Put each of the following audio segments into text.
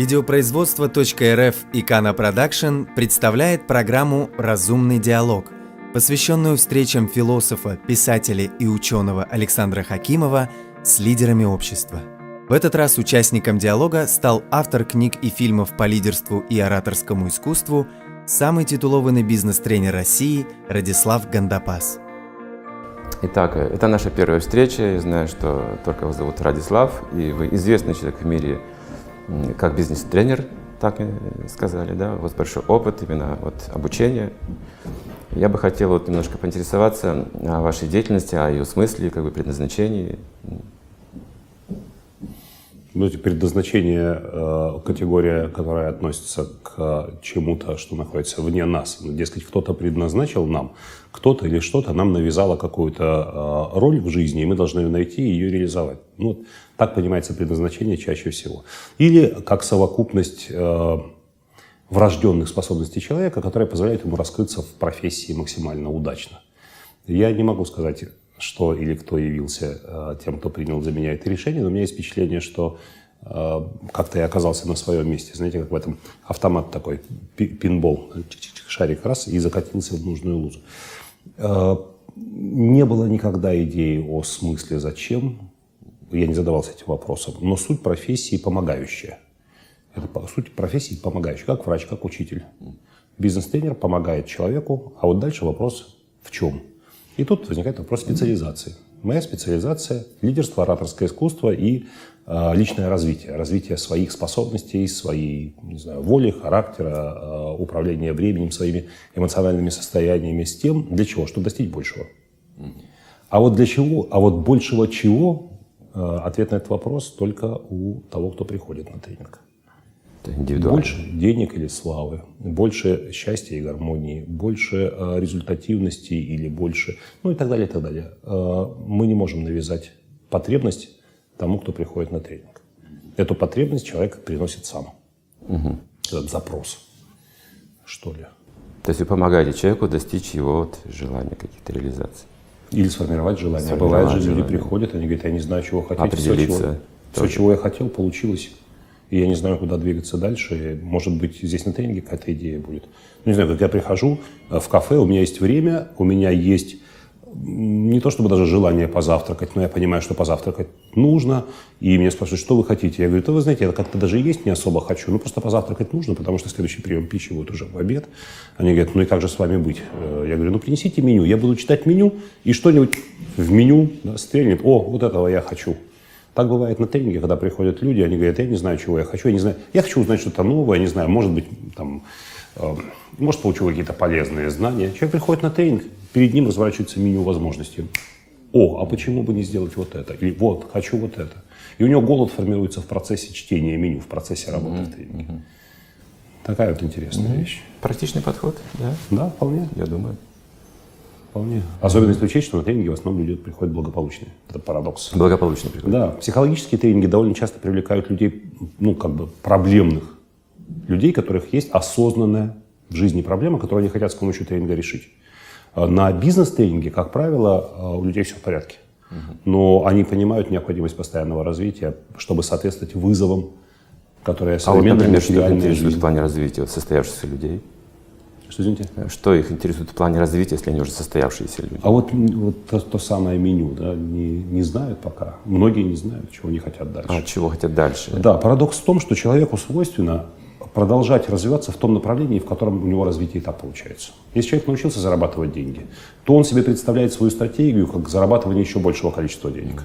Видеопроизводство.рф и Кана Продакшн представляет программу «Разумный диалог», посвященную встречам философа, писателя и ученого Александра Хакимова с лидерами общества. В этот раз участником диалога стал автор книг и фильмов по лидерству и ораторскому искусству, самый титулованный бизнес-тренер России Радислав Гандапас. Итак, это наша первая встреча. Я знаю, что только вас зовут Радислав, и вы известный человек в мире как бизнес-тренер, так сказали, да, вас большой опыт именно вот обучения. Я бы хотел вот немножко поинтересоваться о вашей деятельности, о ее смысле, как бы предназначении. Ну, предназначение э, категория, которая относится к чему-то, что находится вне нас. Ну, дескать, кто-то предназначил нам, кто-то или что-то нам навязало какую-то э, роль в жизни, и мы должны ее найти и ее реализовать. Ну, вот так понимается предназначение чаще всего. Или как совокупность э, врожденных способностей человека, которая позволяет ему раскрыться в профессии максимально удачно. Я не могу сказать, что или кто явился э, тем, кто принял за меня это решение, но у меня есть впечатление, что э, как-то я оказался на своем месте. Знаете, как в этом автомат такой, пинбол, шарик раз и закатился в нужную лузу. Э, не было никогда идеи о смысле «зачем», я не задавался этим вопросом, но суть профессии помогающая. Это суть профессии помогающая, как врач, как учитель. Бизнес-тренер помогает человеку, а вот дальше вопрос в чем? И тут возникает вопрос специализации. Моя специализация – лидерство, ораторское искусство и э, личное развитие. Развитие своих способностей, своей не знаю, воли, характера, э, управления временем, своими эмоциональными состояниями с тем, для чего? Чтобы достичь большего. А вот для чего? А вот большего чего ответ на этот вопрос только у того, кто приходит на тренинг. Больше денег или славы, больше счастья и гармонии, больше э, результативности или больше, ну и так далее, и так далее. Э, мы не можем навязать потребность тому, кто приходит на тренинг. Эту потребность человек приносит сам. Угу. Этот запрос, что ли. То есть вы помогаете человеку достичь его вот желания каких-то реализаций. Или сформировать желание. Сформировать Бывает же, люди приходят, они говорят, я не знаю, чего хотеть. Все, чего, все, чего я хотел, получилось. И я не знаю, куда двигаться дальше. Может быть, здесь на тренинге какая-то идея будет. Ну, не знаю, как я прихожу э, в кафе, у меня есть время, у меня есть не то чтобы даже желание позавтракать, но я понимаю, что позавтракать нужно. И меня спрашивают, что вы хотите? Я говорю, да вы знаете, я как-то даже есть не особо хочу. Ну, просто позавтракать нужно, потому что следующий прием пищи будет уже в обед. Они говорят, ну и как же с вами быть? Э, я говорю, ну принесите меню. Я буду читать меню, и что-нибудь в меню да, стрельнет. О, вот этого я хочу. Так бывает на тренинге, когда приходят люди, они говорят, я не знаю, чего я хочу, я не знаю, я хочу узнать что-то новое, я не знаю, может быть, там, э, может, получу какие-то полезные знания. Человек приходит на тренинг, перед ним разворачивается меню возможностей. О, а почему бы не сделать вот это? Или вот, хочу вот это. И у него голод формируется в процессе чтения меню, в процессе работы mm-hmm. в тренинге. Mm-hmm. Такая вот интересная mm-hmm. вещь. Практичный подход, да? Да, вполне. Я думаю. Вполне. Особенно если учесть, что на тренинги в основном люди приходят благополучные. Это парадокс. Благополучные приходят. Да. Психологические тренинги довольно часто привлекают людей, ну, как бы проблемных. Людей, у которых есть осознанная в жизни проблема, которую они хотят с помощью тренинга решить. А на бизнес-тренинге, как правило, а, у людей все в порядке. Но они понимают необходимость постоянного развития, чтобы соответствовать вызовам, которые современная а вот, например, что их интересует в плане развития состоявшихся людей? Что, извините? Что их интересует в плане развития, если они уже состоявшиеся люди? А вот, вот то, то самое меню, да, не, не знают пока. Многие не знают, чего они хотят дальше. А чего хотят дальше? Да, парадокс в том, что человеку свойственно продолжать развиваться в том направлении, в котором у него развитие этап получается. Если человек научился зарабатывать деньги, то он себе представляет свою стратегию как зарабатывание еще большего количества денег.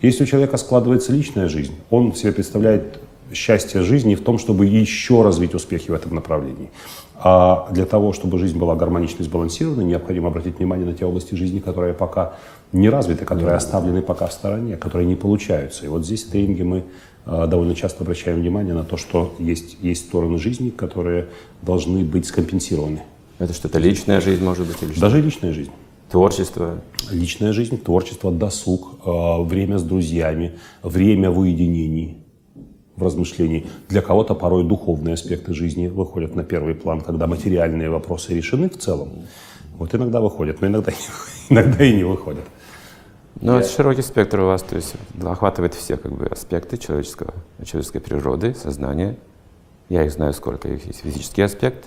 Если у человека складывается личная жизнь, он себе представляет счастье жизни в том, чтобы еще развить успехи в этом направлении. А для того, чтобы жизнь была гармоничной и сбалансированной, необходимо обратить внимание на те области жизни, которые пока не развиты, которые оставлены пока в стороне, которые не получаются. И вот здесь в тренинге мы довольно часто обращаем внимание на то, что есть, есть стороны жизни, которые должны быть скомпенсированы. Это что-то личная жизнь, может быть? Или что? Даже личная жизнь. Творчество? Личная жизнь, творчество, досуг, а, время с друзьями, время в уединении, в размышлении. Для кого-то порой духовные аспекты жизни выходят на первый план, когда материальные вопросы решены в целом. Вот иногда выходят, но иногда, иногда и не выходят. Ну, это широкий спектр у вас, то есть охватывает все как бы, аспекты человеческого, человеческой природы, сознания. Я их знаю сколько. Их есть физический аспект,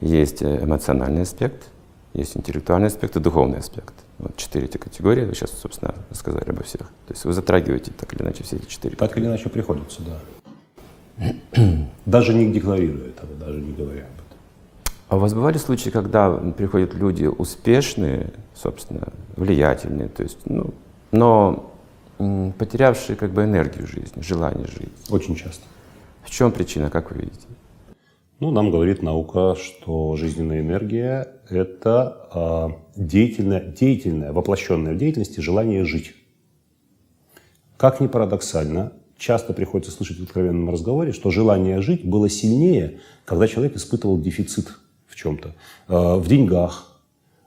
есть э, эмоциональный аспект, есть интеллектуальный аспект и духовный аспект. Вот четыре эти категории, вы сейчас, собственно, рассказали обо всех. То есть вы затрагиваете так или иначе все эти четыре Так или иначе приходится, да. Даже не декларируя этого, даже не говоря. А у вас бывали случаи, когда приходят люди успешные, собственно, влиятельные, то есть, ну, но потерявшие как бы энергию жизни, желание жить? Очень часто. В чем причина, как вы видите? Ну, нам говорит наука, что жизненная энергия – это э, деятельное, деятельное, воплощенное в деятельности желание жить. Как ни парадоксально, часто приходится слышать в откровенном разговоре, что желание жить было сильнее, когда человек испытывал дефицит в чем-то, э, в деньгах,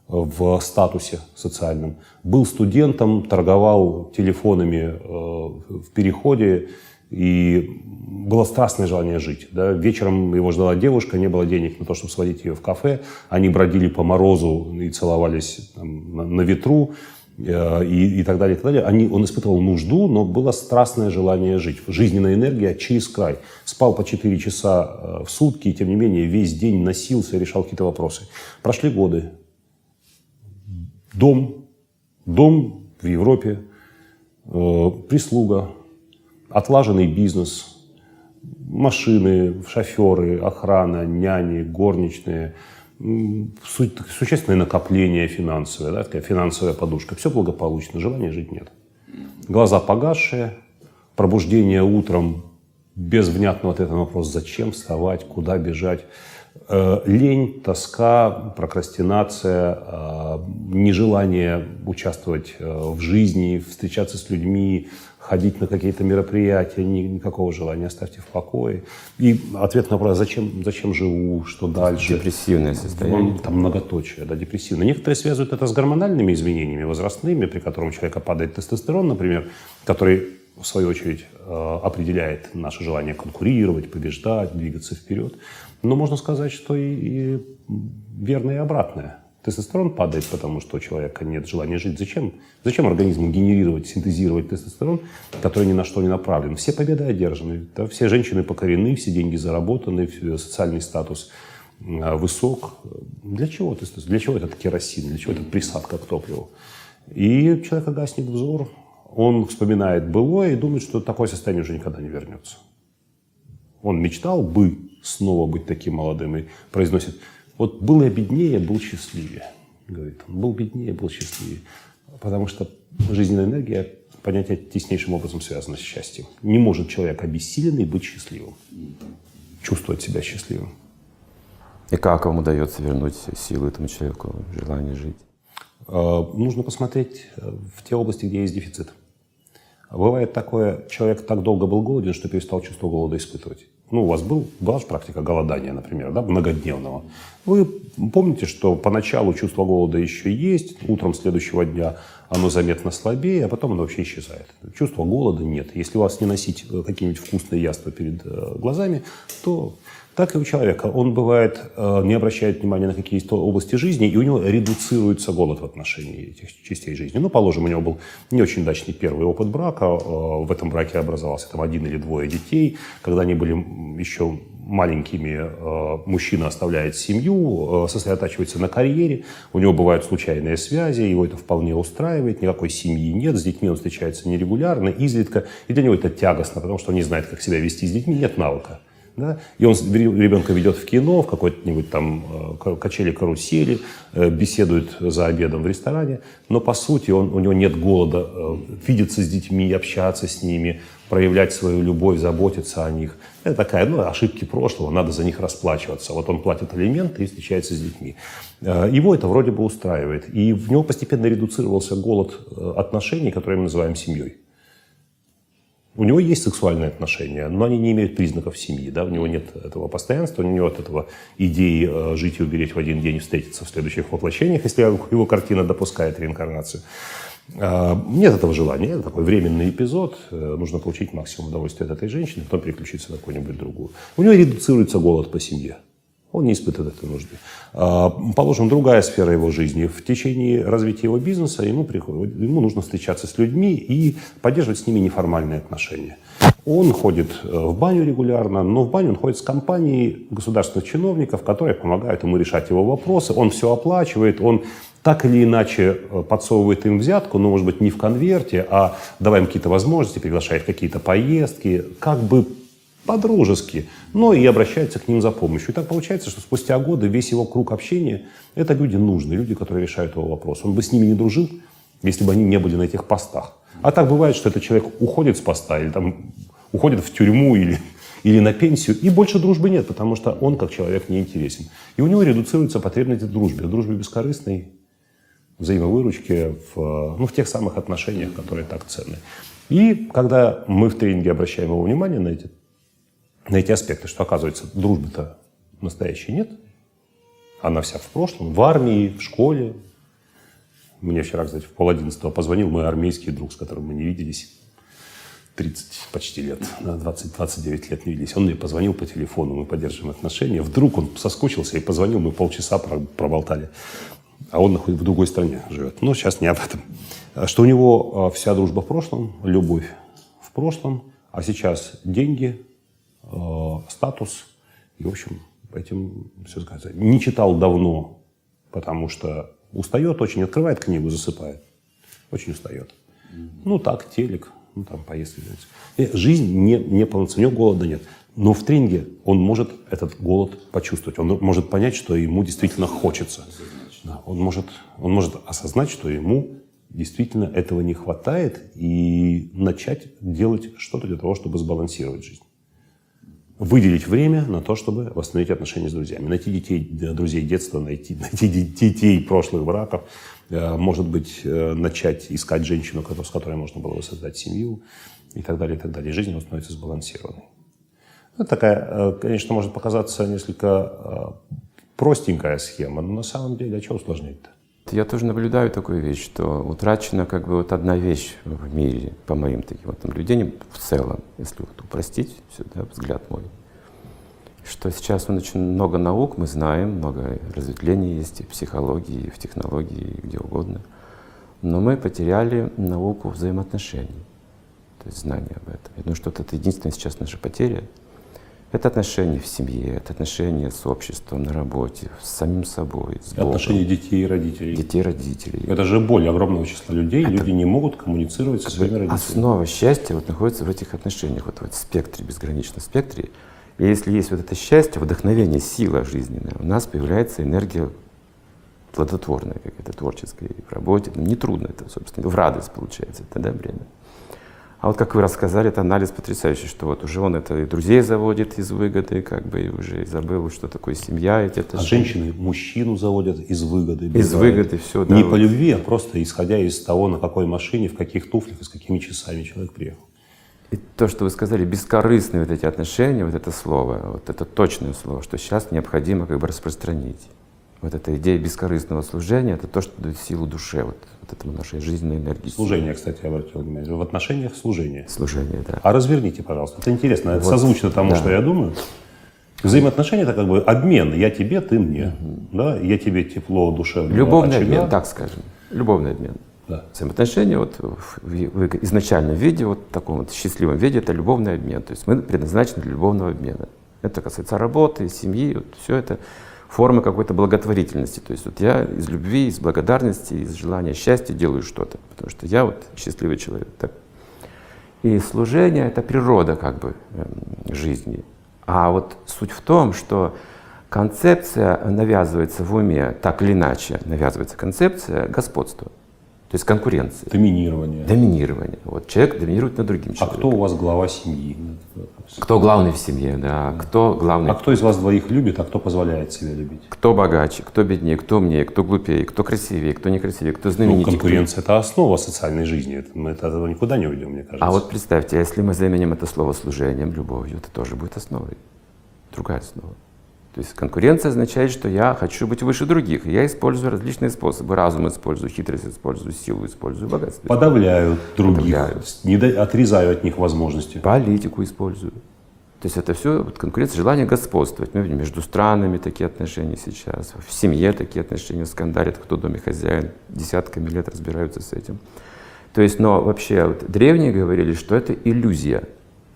в статусе социальном. Был студентом, торговал телефонами э, в переходе, и было страстное желание жить. Да? Вечером его ждала девушка, не было денег на то, чтобы сводить ее в кафе. Они бродили по морозу и целовались там, на, ветру и, и так далее, и так далее. Они, он испытывал нужду, но было страстное желание жить. Жизненная энергия через край. Спал по 4 часа э, в сутки, и тем не менее весь день носился и решал какие-то вопросы. Прошли годы. Дом, дом в Европе, э, прислуга, отлаженный бизнес, машины, шоферы, охрана, няни, горничные, существенное накопление финансовое, да, такая финансовая подушка. Все благополучно, желания жить нет. Глаза погасшие, пробуждение утром без внятного ответа на вопрос, зачем вставать, куда бежать. Э, Лень, тоска, прокрастинация, э, нежелание участвовать э, в жизни, встречаться с людьми, ходить на какие-то мероприятия, ни- никакого желания, оставьте в покое. И ответ на вопрос, зачем, зачем живу, что дальше. Депрессивное состояние. Вон Там многоточие, да, депрессивно. Некоторые связывают это с гормональными изменениями возрастными, при котором у человека падает тестостерон, например, который, в свою очередь, э, определяет наше желание конкурировать, побеждать, двигаться вперед. Но можно сказать, что и, и верно и обратное. Тестостерон падает, потому что у человека нет желания жить. Зачем? Зачем организму генерировать, синтезировать тестостерон, который ни на что не направлен? Все победы одержаны, да, все женщины покорены, все деньги заработаны, социальный статус э, высок. Для чего тестостерон? Для чего этот керосин? Для чего этот присадка к топливу? И человека гаснет взор, он вспоминает былое и думает, что такое состояние уже никогда не вернется. Он мечтал бы снова быть таким молодым и произносит, вот был я беднее, был счастливее. Говорит, он был беднее, был счастливее. Потому что жизненная энергия, понятие теснейшим образом связано с счастьем. Не может человек обессиленный быть счастливым, чувствовать себя счастливым. И как вам удается вернуть силу этому человеку, желание жить? Э, Нужно посмотреть э, в те области, где есть дефицит. Бывает такое, человек так долго был голоден, что перестал чувство голода испытывать. Ну, у вас был, была же практика голодания, например, да, многодневного. Вы помните, что поначалу чувство голода еще есть, утром следующего дня оно заметно слабее, а потом оно вообще исчезает. Чувства голода нет. Если у вас не носить э, какие-нибудь вкусные яства перед э, глазами, то так и у человека. Он бывает, э, не обращает внимания на какие-то области жизни, и у него редуцируется голод в отношении этих частей жизни. Ну, положим, у него был не очень удачный первый опыт брака, э, в этом браке образовался там один или двое детей. Когда они были еще маленькими, э, мужчина оставляет семью, сосредотачивается на карьере, у него бывают случайные связи, его это вполне устраивает, никакой семьи нет, с детьми он встречается нерегулярно, изредка, и для него это тягостно, потому что он не знает, как себя вести с детьми, нет навыка. Да? И он ребенка ведет в кино, в какой-нибудь там э, качели-карусели, э, беседует за обедом в ресторане, но по сути он, у него нет голода э, видеться с детьми, общаться с ними, проявлять свою любовь, заботиться о них. Это такая, ну, ошибки прошлого, надо за них расплачиваться. Вот он платит алименты и встречается с детьми. Его это вроде бы устраивает. И в него постепенно редуцировался голод отношений, которые мы называем семьей. У него есть сексуальные отношения, но они не имеют признаков семьи. Да? У него нет этого постоянства, у него нет этого идеи э, жить и умереть в один день и встретиться в следующих воплощениях, если его картина допускает реинкарнацию. Э, Нет этого желания, это такой временный эпизод, э, нужно получить максимум удовольствия от этой женщины, потом переключиться на какую-нибудь другую. У него редуцируется голод по семье. Он не испытывает этой нужды. А, Положим, другая сфера его жизни. В течение развития его бизнеса ему, приходит, ему нужно встречаться с людьми и поддерживать с ними неформальные отношения. Он ходит э, в баню регулярно, но в баню он ходит с компанией государственных чиновников, которые помогают ему решать его вопросы. Он все оплачивает, он так или иначе э, подсовывает им взятку, но, может быть, не в конверте, а давая им какие-то возможности, приглашает какие-то поездки, как бы по-дружески, но и обращается к ним за помощью. И так получается, что спустя годы весь его круг общения – это люди нужные, люди, которые решают его вопрос. Он бы с ними не дружил, если бы они не были на этих постах. А так бывает, что этот человек уходит с поста или там уходит в тюрьму или, или на пенсию, и больше дружбы нет, потому что он как человек не интересен. И у него редуцируется потребность в дружбе, дружбе бескорыстной, взаимовыручке, в, ну, в тех самых отношениях, которые так ценны. И когда мы в тренинге обращаем его внимание на эти, на эти аспекты, что оказывается, дружбы-то настоящей нет, она вся в прошлом, в армии, в школе. Мне вчера, кстати, в пол одиннадцатого позвонил мой армейский друг, с которым мы не виделись 30 почти лет, 20-29 лет не виделись. Он мне позвонил по телефону, мы поддерживаем отношения. Вдруг он соскучился и позвонил, мы полчаса проболтали. А он находится в другой стране живет. Но сейчас не об этом. Что у него а, вся дружба в прошлом, любовь в прошлом, а сейчас деньги, статус. И, в общем, этим все сказать. Не читал давно, потому что устает очень, открывает книгу, засыпает. Очень устает. Ну так, телек, ну, там. И жизнь не, не полноценна, у него голода нет. Но в тренинге он может этот голод почувствовать. Он может понять, что ему действительно хочется. Да, он, может, он может осознать, что ему действительно этого не хватает и начать делать что-то для того, чтобы сбалансировать жизнь. Выделить время на то, чтобы восстановить отношения с друзьями. Найти детей, друзей детства, найти, найти детей прошлых браков, Э, может быть, э, начать искать женщину, с которой можно было бы создать семью и так далее, и так далее. жизнь становится сбалансированной. Это такая, э, конечно, может показаться несколько простенькая схема, но на самом деле, а что усложнять-то? Я тоже наблюдаю такую вещь, что утрачена как бы вот одна вещь в мире, по моим таким вот наблюдениям, в целом, если вот упростить сюда взгляд мой что сейчас очень много наук, мы знаем, много разветвлений есть и в психологии, и в технологии, и где угодно. Но мы потеряли науку взаимоотношений, то есть знание об этом. Я думаю, что это единственная сейчас наша потеря. Это отношения в семье, это отношения с обществом, на работе, с самим собой, с Богом. Отношения детей и родителей. Детей и родителей. Это же боль огромного числа людей. Это Люди не могут коммуницировать со своими родителями. Основа счастья вот находится в этих отношениях, вот в этом спектре, безграничном спектре. И если есть вот это счастье, вдохновение, сила жизненная, у нас появляется энергия плодотворная, какая-то творческая в работе. Ну, нетрудно это, собственно, в радость получается тогда время. А вот как вы рассказали, это анализ потрясающий, что вот уже он это и друзей заводит из выгоды, как бы и уже забыл, что такое семья. Эти а женщины мужчину заводят из выгоды. Из выгоды, все, да. Не вот. по любви, а просто исходя из того, на какой машине, в каких туфлях и с какими часами человек приехал. И то, что вы сказали, бескорыстные вот эти отношения, вот это слово, вот это точное слово, что сейчас необходимо как бы распространить. Вот эта идея бескорыстного служения, это то, что дает силу душе, вот, вот этому нашей жизненной энергии. Служение, кстати, я обратил внимание. В отношениях служение. Служение, да. А разверните, пожалуйста. Это интересно, это вот, созвучно тому, да. что я думаю. Взаимоотношения это как бы обмен. Я тебе, ты мне. Угу. Да? Я тебе тепло, душевно. Любовный очага. обмен, так скажем. Любовный обмен. Да. Взаимоотношения вот в, в изначальном виде, вот в таком вот счастливом виде, это любовный обмен. То есть мы предназначены для любовного обмена. Это касается работы, семьи, вот все это формы какой-то благотворительности. То есть вот я из любви, из благодарности, из желания счастья делаю что-то, потому что я вот счастливый человек. Так. И служение — это природа как бы эм, жизни. А вот суть в том, что концепция навязывается в уме, так или иначе навязывается концепция господства. То есть конкуренция. Доминирование. Доминирование. Вот человек доминирует над другим человеком. А кто у вас глава семьи? Кто главный в семье, да. Кто главный. А кто из вас двоих любит, а кто позволяет себя любить? Кто богаче, кто беднее, кто умнее, кто глупее, кто красивее, кто некрасивее, кто знаменитее. Ну, конкуренция кто... – это основа социальной жизни. Мы от этого никуда не уйдем, мне кажется. А вот представьте, если мы заменим это слово служением, любовью, это тоже будет основой. Другая основа. То есть конкуренция означает, что я хочу быть выше других. я использую различные способы. Разум использую, хитрость использую, силу использую, богатство. Подавляю других, Подавляю. Не до, отрезаю от них возможности. Политику использую. То есть это все вот конкуренция, желание господствовать. Мы видим между странами такие отношения сейчас, в семье такие отношения скандалят, кто в доме хозяин, десятками лет разбираются с этим. То есть, но вообще вот, древние говорили, что это иллюзия.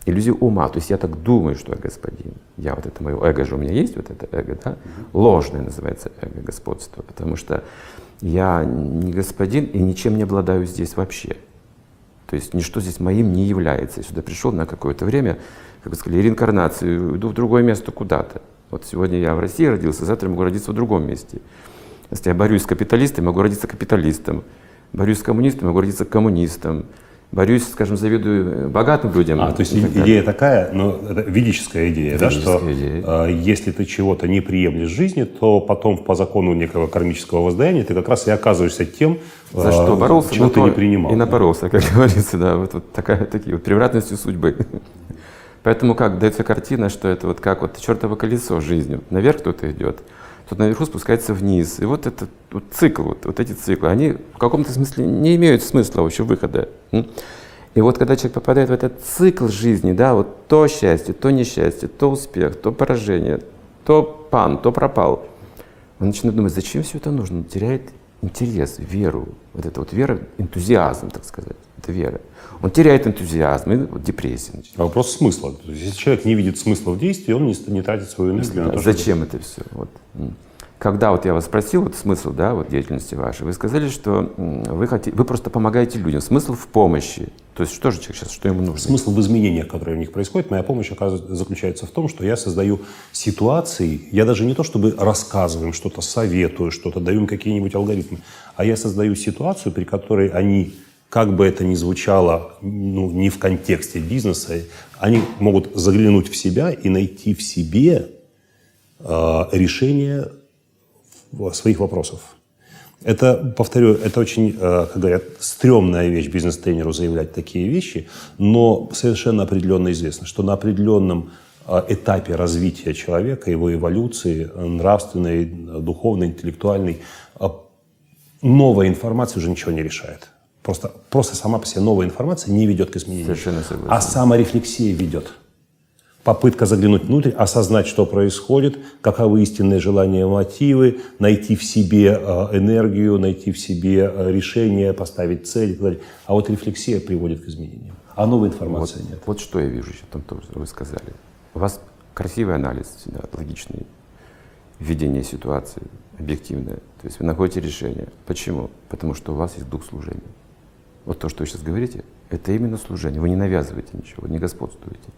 Иллюзия ума. То есть я так думаю, что я господин. Я вот это мое эго же у меня есть, вот это эго, да? Ложное называется эго господство, потому что я не господин и ничем не обладаю здесь вообще. То есть ничто здесь моим не является. Я сюда пришел на какое-то время, как бы сказали, реинкарнацию, иду в другое место куда-то. Вот сегодня я в России родился, завтра могу родиться в другом месте. Если я борюсь с капиталистом, могу родиться капиталистом. Борюсь с коммунистом, могу родиться коммунистом борюсь, скажем, завидую богатым людям. А, то есть идея такая, но это ведическая идея, ведическая да, что идея. Э, если ты чего-то не приемлешь в жизни, то потом по закону некого кармического воздаяния ты как раз и оказываешься тем, за э, что боролся, чего ты не принимал. И напоролся, как говорится, да, вот, вот такая, такие вот превратности судьбы. Поэтому как дается картина, что это вот как вот чертово колесо жизни. Наверх кто-то идет, тут наверху спускается вниз. И вот этот вот цикл, вот, вот эти циклы, они в каком-то смысле не имеют смысла вообще выхода. И вот когда человек попадает в этот цикл жизни, да, вот то счастье, то несчастье, то успех, то поражение, то пан, то пропал, он начинает думать, зачем все это нужно? Он теряет интерес, веру. Вот это вот вера, энтузиазм, так сказать. Это вера. Он теряет энтузиазм, и вот депрессия начинается. А вопрос смысла. То есть, если человек не видит смысла в действии, он не, не тратит свою энергию на то, Зачем это все? Вот. Когда вот я вас спросил вот смысл да, вот деятельности вашей, вы сказали, что вы, хотите, вы просто помогаете людям. Смысл в помощи. То есть что же человек сейчас, что ему нужно? Смысл в изменениях, которые у них происходят. Моя помощь оказывается, заключается в том, что я создаю ситуации, я даже не то чтобы рассказываю им что-то, советую что-то, даю им какие-нибудь алгоритмы, а я создаю ситуацию, при которой они как бы это ни звучало ну, не в контексте бизнеса, они могут заглянуть в себя и найти в себе э, решение своих вопросов. Это, повторю, это очень, э, как говорят, стрёмная вещь бизнес-тренеру заявлять такие вещи, но совершенно определенно известно, что на определенном э, этапе развития человека, его эволюции, нравственной, духовной, интеллектуальной, новая информация уже ничего не решает. Просто, просто сама по себе новая информация не ведет к изменению. Совершенно согласен. А саморефлексия ведет попытка заглянуть внутрь, осознать, что происходит, каковы истинные желания, мотивы, найти в себе э, энергию, найти в себе э, решение, поставить цель и так далее. А вот рефлексия приводит к изменениям. А новой информации вот, нет. Вот что я вижу в том, что вы сказали. У вас красивый анализ, да, логичный, введение ситуации, объективное. То есть вы находите решение. Почему? Потому что у вас есть дух служения. Вот то, что вы сейчас говорите, это именно служение. Вы не навязываете ничего, не господствуете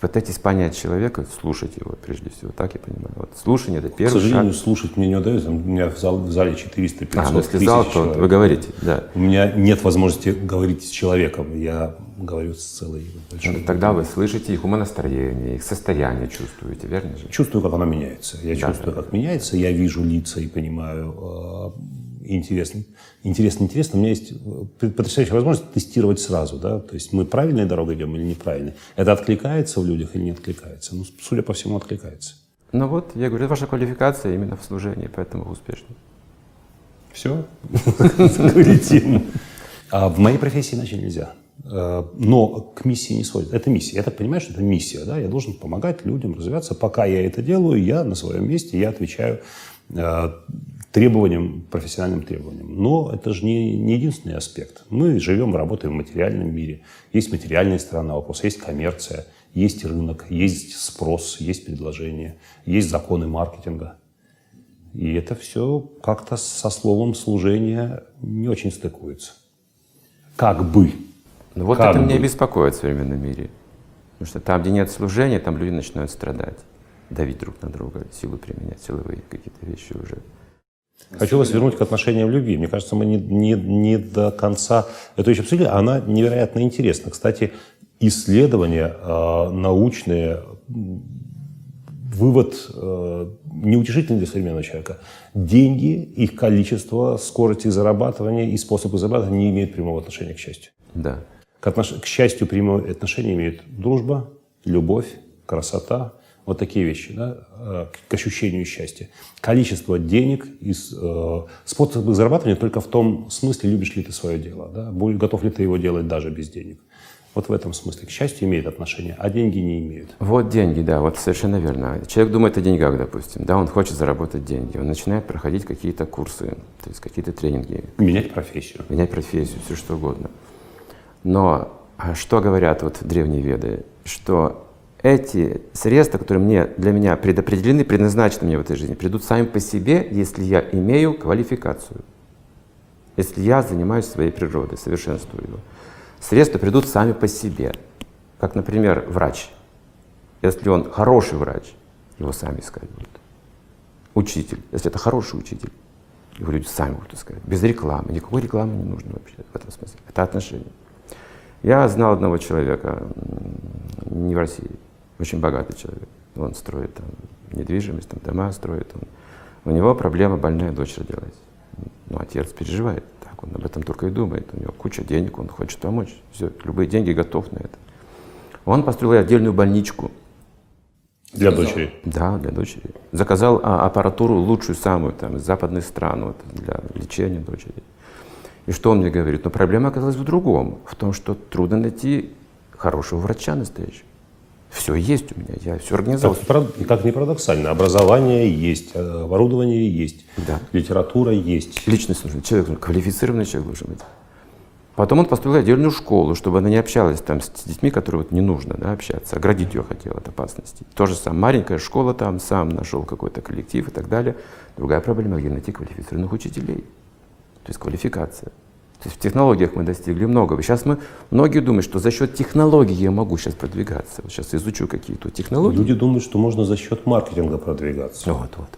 пытайтесь понять человека, слушать его прежде всего, так я понимаю. Вот слушание это первый К сожалению, шаг. слушать мне не удается. У меня в, зал, в зале 400 500 а, ну, если зал, то человек. вы говорите, да. У меня нет возможности говорить с человеком. Я говорю с целой большой. Ну, тогда вы слышите их умонастроение, их состояние чувствуете, верно же? Чувствую, как оно меняется. Я да, чувствую, да. как меняется. Я вижу лица и понимаю. Э, интересно, интересно, интересно. У меня есть потрясающая возможность тестировать сразу, да, то есть мы правильной дорогой идем или неправильной. Это откликается в людях или не откликается? Ну, судя по всему, откликается. Ну вот, я говорю, ваша квалификация именно в служении, поэтому вы успешны. Все? Закрыли А в моей профессии иначе нельзя. Э, но к миссии не сводит. Это миссия. Я так понимаю, что это миссия. Да? Я должен помогать людям развиваться. Пока я это делаю, я на своем месте, я отвечаю э, требованиям, профессиональным требованиям. Но это же не, не единственный аспект. Мы живем, работаем в материальном мире. Есть материальная сторона вопроса, есть коммерция, есть рынок, есть спрос, есть предложение, есть законы маркетинга. И это все как-то со словом служения не очень стыкуется. Как бы. Ну вот как это бы. меня беспокоит в современном мире. Потому что там, где нет служения, там люди начинают страдать, давить друг на друга, силу применять, силовые какие-то вещи уже. Хочу вас вернуть к отношениям любви. Мне кажется, мы не, не, не до конца эту вещь обсудили. Она невероятно интересна. Кстати, исследования э, научные, вывод э, неутешительный для современного человека. Деньги, их количество, скорость их зарабатывания и способы зарабатывания не имеют прямого отношения к счастью. Да. К, отнош... к счастью прямое отношение имеют дружба, любовь, красота, вот такие вещи, да, э, к ощущению счастья. Количество денег и э, способы зарабатывания только в том смысле, любишь ли ты свое дело, да, готов ли ты его делать даже без денег. Вот в этом смысле к счастью имеет отношение, а деньги не имеют. Вот деньги, да, вот совершенно верно. Человек думает о деньгах, допустим, да, он хочет заработать деньги, он начинает проходить какие-то курсы, то есть какие-то тренинги. Менять профессию. Менять профессию, все что угодно. Но А что говорят вот древние веды? Что эти средства, которые мне, для меня предопределены, предназначены мне в этой жизни, придут сами по себе, если я имею квалификацию. Если я занимаюсь своей природой, совершенствую ее. Средства придут сами по себе. Как, например, врач. Если он хороший врач, его сами искать будут. Учитель, если это хороший учитель, его люди сами будут искать. Без рекламы. Никакой рекламы не нужно вообще в этом смысле. Это отношения. Я знал одного человека, не в России, очень богатый человек. Он строит там недвижимость, там дома строит. Он. У него проблема больная дочь родилась. Ну, отец переживает. Так, он об этом только и думает. У него куча денег, он хочет помочь. Все, любые деньги готов на это. Он построил отдельную больничку. Для дочери? Да, для дочери. Заказал а, аппаратуру лучшую самую там, из западных стран вот, для лечения дочери. И что он мне говорит? Но проблема оказалась в другом, в том, что трудно найти хорошего врача настоящего. Все есть у меня, я все организовал. Как, как ни парадоксально, образование есть, э, оборудование есть, да. литература есть. Личность нужна, человек, квалифицированный человек должен быть. Потом он построил отдельную школу, чтобы она не общалась там с детьми, которые вот не нужно да, общаться, оградить ее хотел от опасности. То же самое, маленькая школа там, сам нашел какой-то коллектив и так далее. Другая проблема, где найти квалифицированных учителей. То есть квалификация. То есть в технологиях мы достигли многого. Сейчас мы, многие думают, что за счет технологий я могу сейчас продвигаться. Вот сейчас изучу какие-то технологии. Люди думают, что можно за счет маркетинга продвигаться. Вот, вот.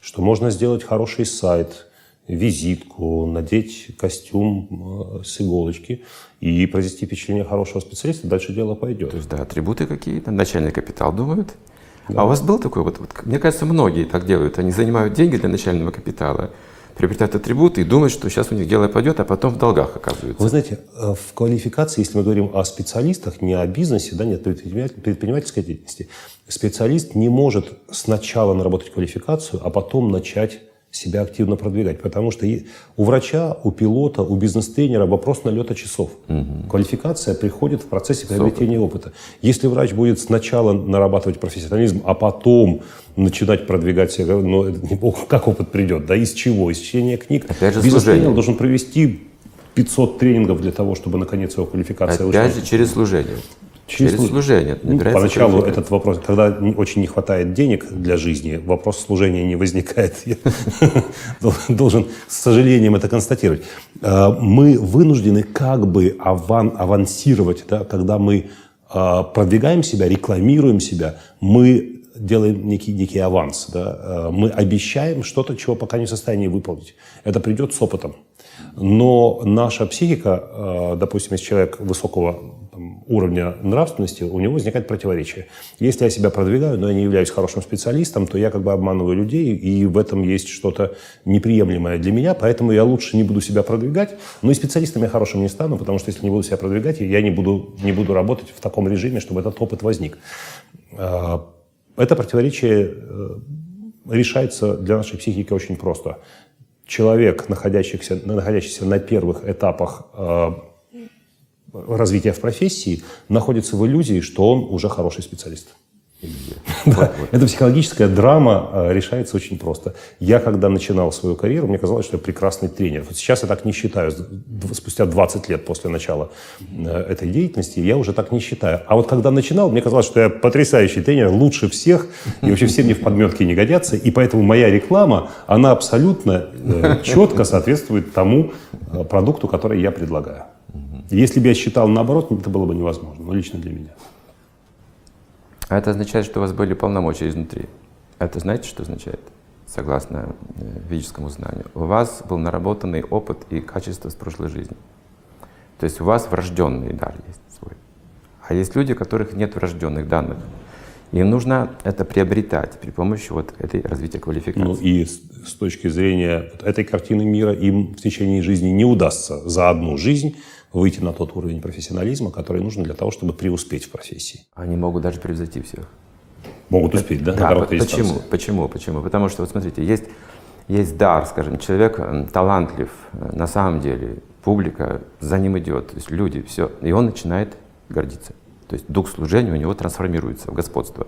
Что можно сделать хороший сайт, визитку, надеть костюм э, с иголочки и произвести впечатление хорошего специалиста, дальше дело пойдет. То есть, да, атрибуты какие-то, начальный капитал думают. Да. А у вас был такой вот, вот, мне кажется, многие так делают, они занимают деньги для начального капитала, приобретают атрибуты и думают, что сейчас у них дело пойдет, а потом в долгах оказываются. Вы знаете, э, в квалификации, если мы говорим о специалистах, не о бизнесе, да, нет предпринимательской деятельности, специалист не может сначала наработать квалификацию, а потом начать себя активно продвигать. Потому что у врача, у пилота, у бизнес-тренера вопрос налета часов. Угу. Квалификация приходит в процессе приобретения опыта. Если врач будет сначала нарабатывать профессионализм, а потом начинать продвигать себя, ну, как опыт придет, да, из чего? Из чтения книг. Бизнес-тренер должен провести 500 тренингов для того, чтобы наконец его квалификация Опять вышла. же, через служение. Через, через служение. Ну, поначалу этот вопрос, когда очень не хватает денег для жизни, вопрос служения не возникает. Я должен с сожалением это констатировать. А, мы вынуждены как бы аван, авансировать, да, когда мы а, продвигаем себя, рекламируем себя, мы делаем некий, некий аванс. Да? А, мы обещаем что-то, чего пока не в состоянии выполнить. Это придет с опытом. Но наша психика, допустим, если человек высокого там, уровня нравственности, у него возникает противоречие. Если я себя продвигаю, но я не являюсь хорошим специалистом, то я как бы обманываю людей, и в этом есть что-то неприемлемое для меня, поэтому я лучше не буду себя продвигать, но и специалистом я хорошим не стану, потому что если не буду себя продвигать, я не буду, не буду работать в таком режиме, чтобы этот опыт возник. А, это противоречие э, решается для нашей психики очень просто. Человек, находящийся, находящийся на первых этапах э, развития в профессии находится в иллюзии, что он уже хороший специалист. Да. Эта психологическая драма а, решается очень просто. Я, когда начинал свою карьеру, мне казалось, что я прекрасный тренер. Вот сейчас я так не считаю. Спустя 20 лет после начала э, этой деятельности я уже так не считаю. А вот когда начинал, мне казалось, что я потрясающий тренер, лучше всех, и вообще все мне в подметке не годятся. И поэтому моя реклама, она абсолютно э, четко соответствует тому э, продукту, который я предлагаю. Если бы я считал наоборот, это было бы невозможно, но лично для меня. А это означает, что у вас были полномочия изнутри. Это знаете, что означает? Согласно э, ведическому знанию. У вас был наработанный опыт и качество с прошлой жизни. То есть у вас врожденный дар есть свой. А есть люди, у которых нет врожденных данных. Им нужно это приобретать при помощи вот этой развития квалификации. Ну и с, с точки зрения вот этой картины мира им в течение жизни не удастся за одну жизнь выйти на тот уровень профессионализма, который нужен для того, чтобы преуспеть в профессии. Они могут даже превзойти всех. Могут успеть, да? Да, почему? Почему? Почему? Потому что, вот смотрите, есть, есть дар, скажем, человек талантлив, э, на самом деле, публика за ним идет, то есть люди, все, и он начинает гордиться. То есть дух служения у него трансформируется в господство.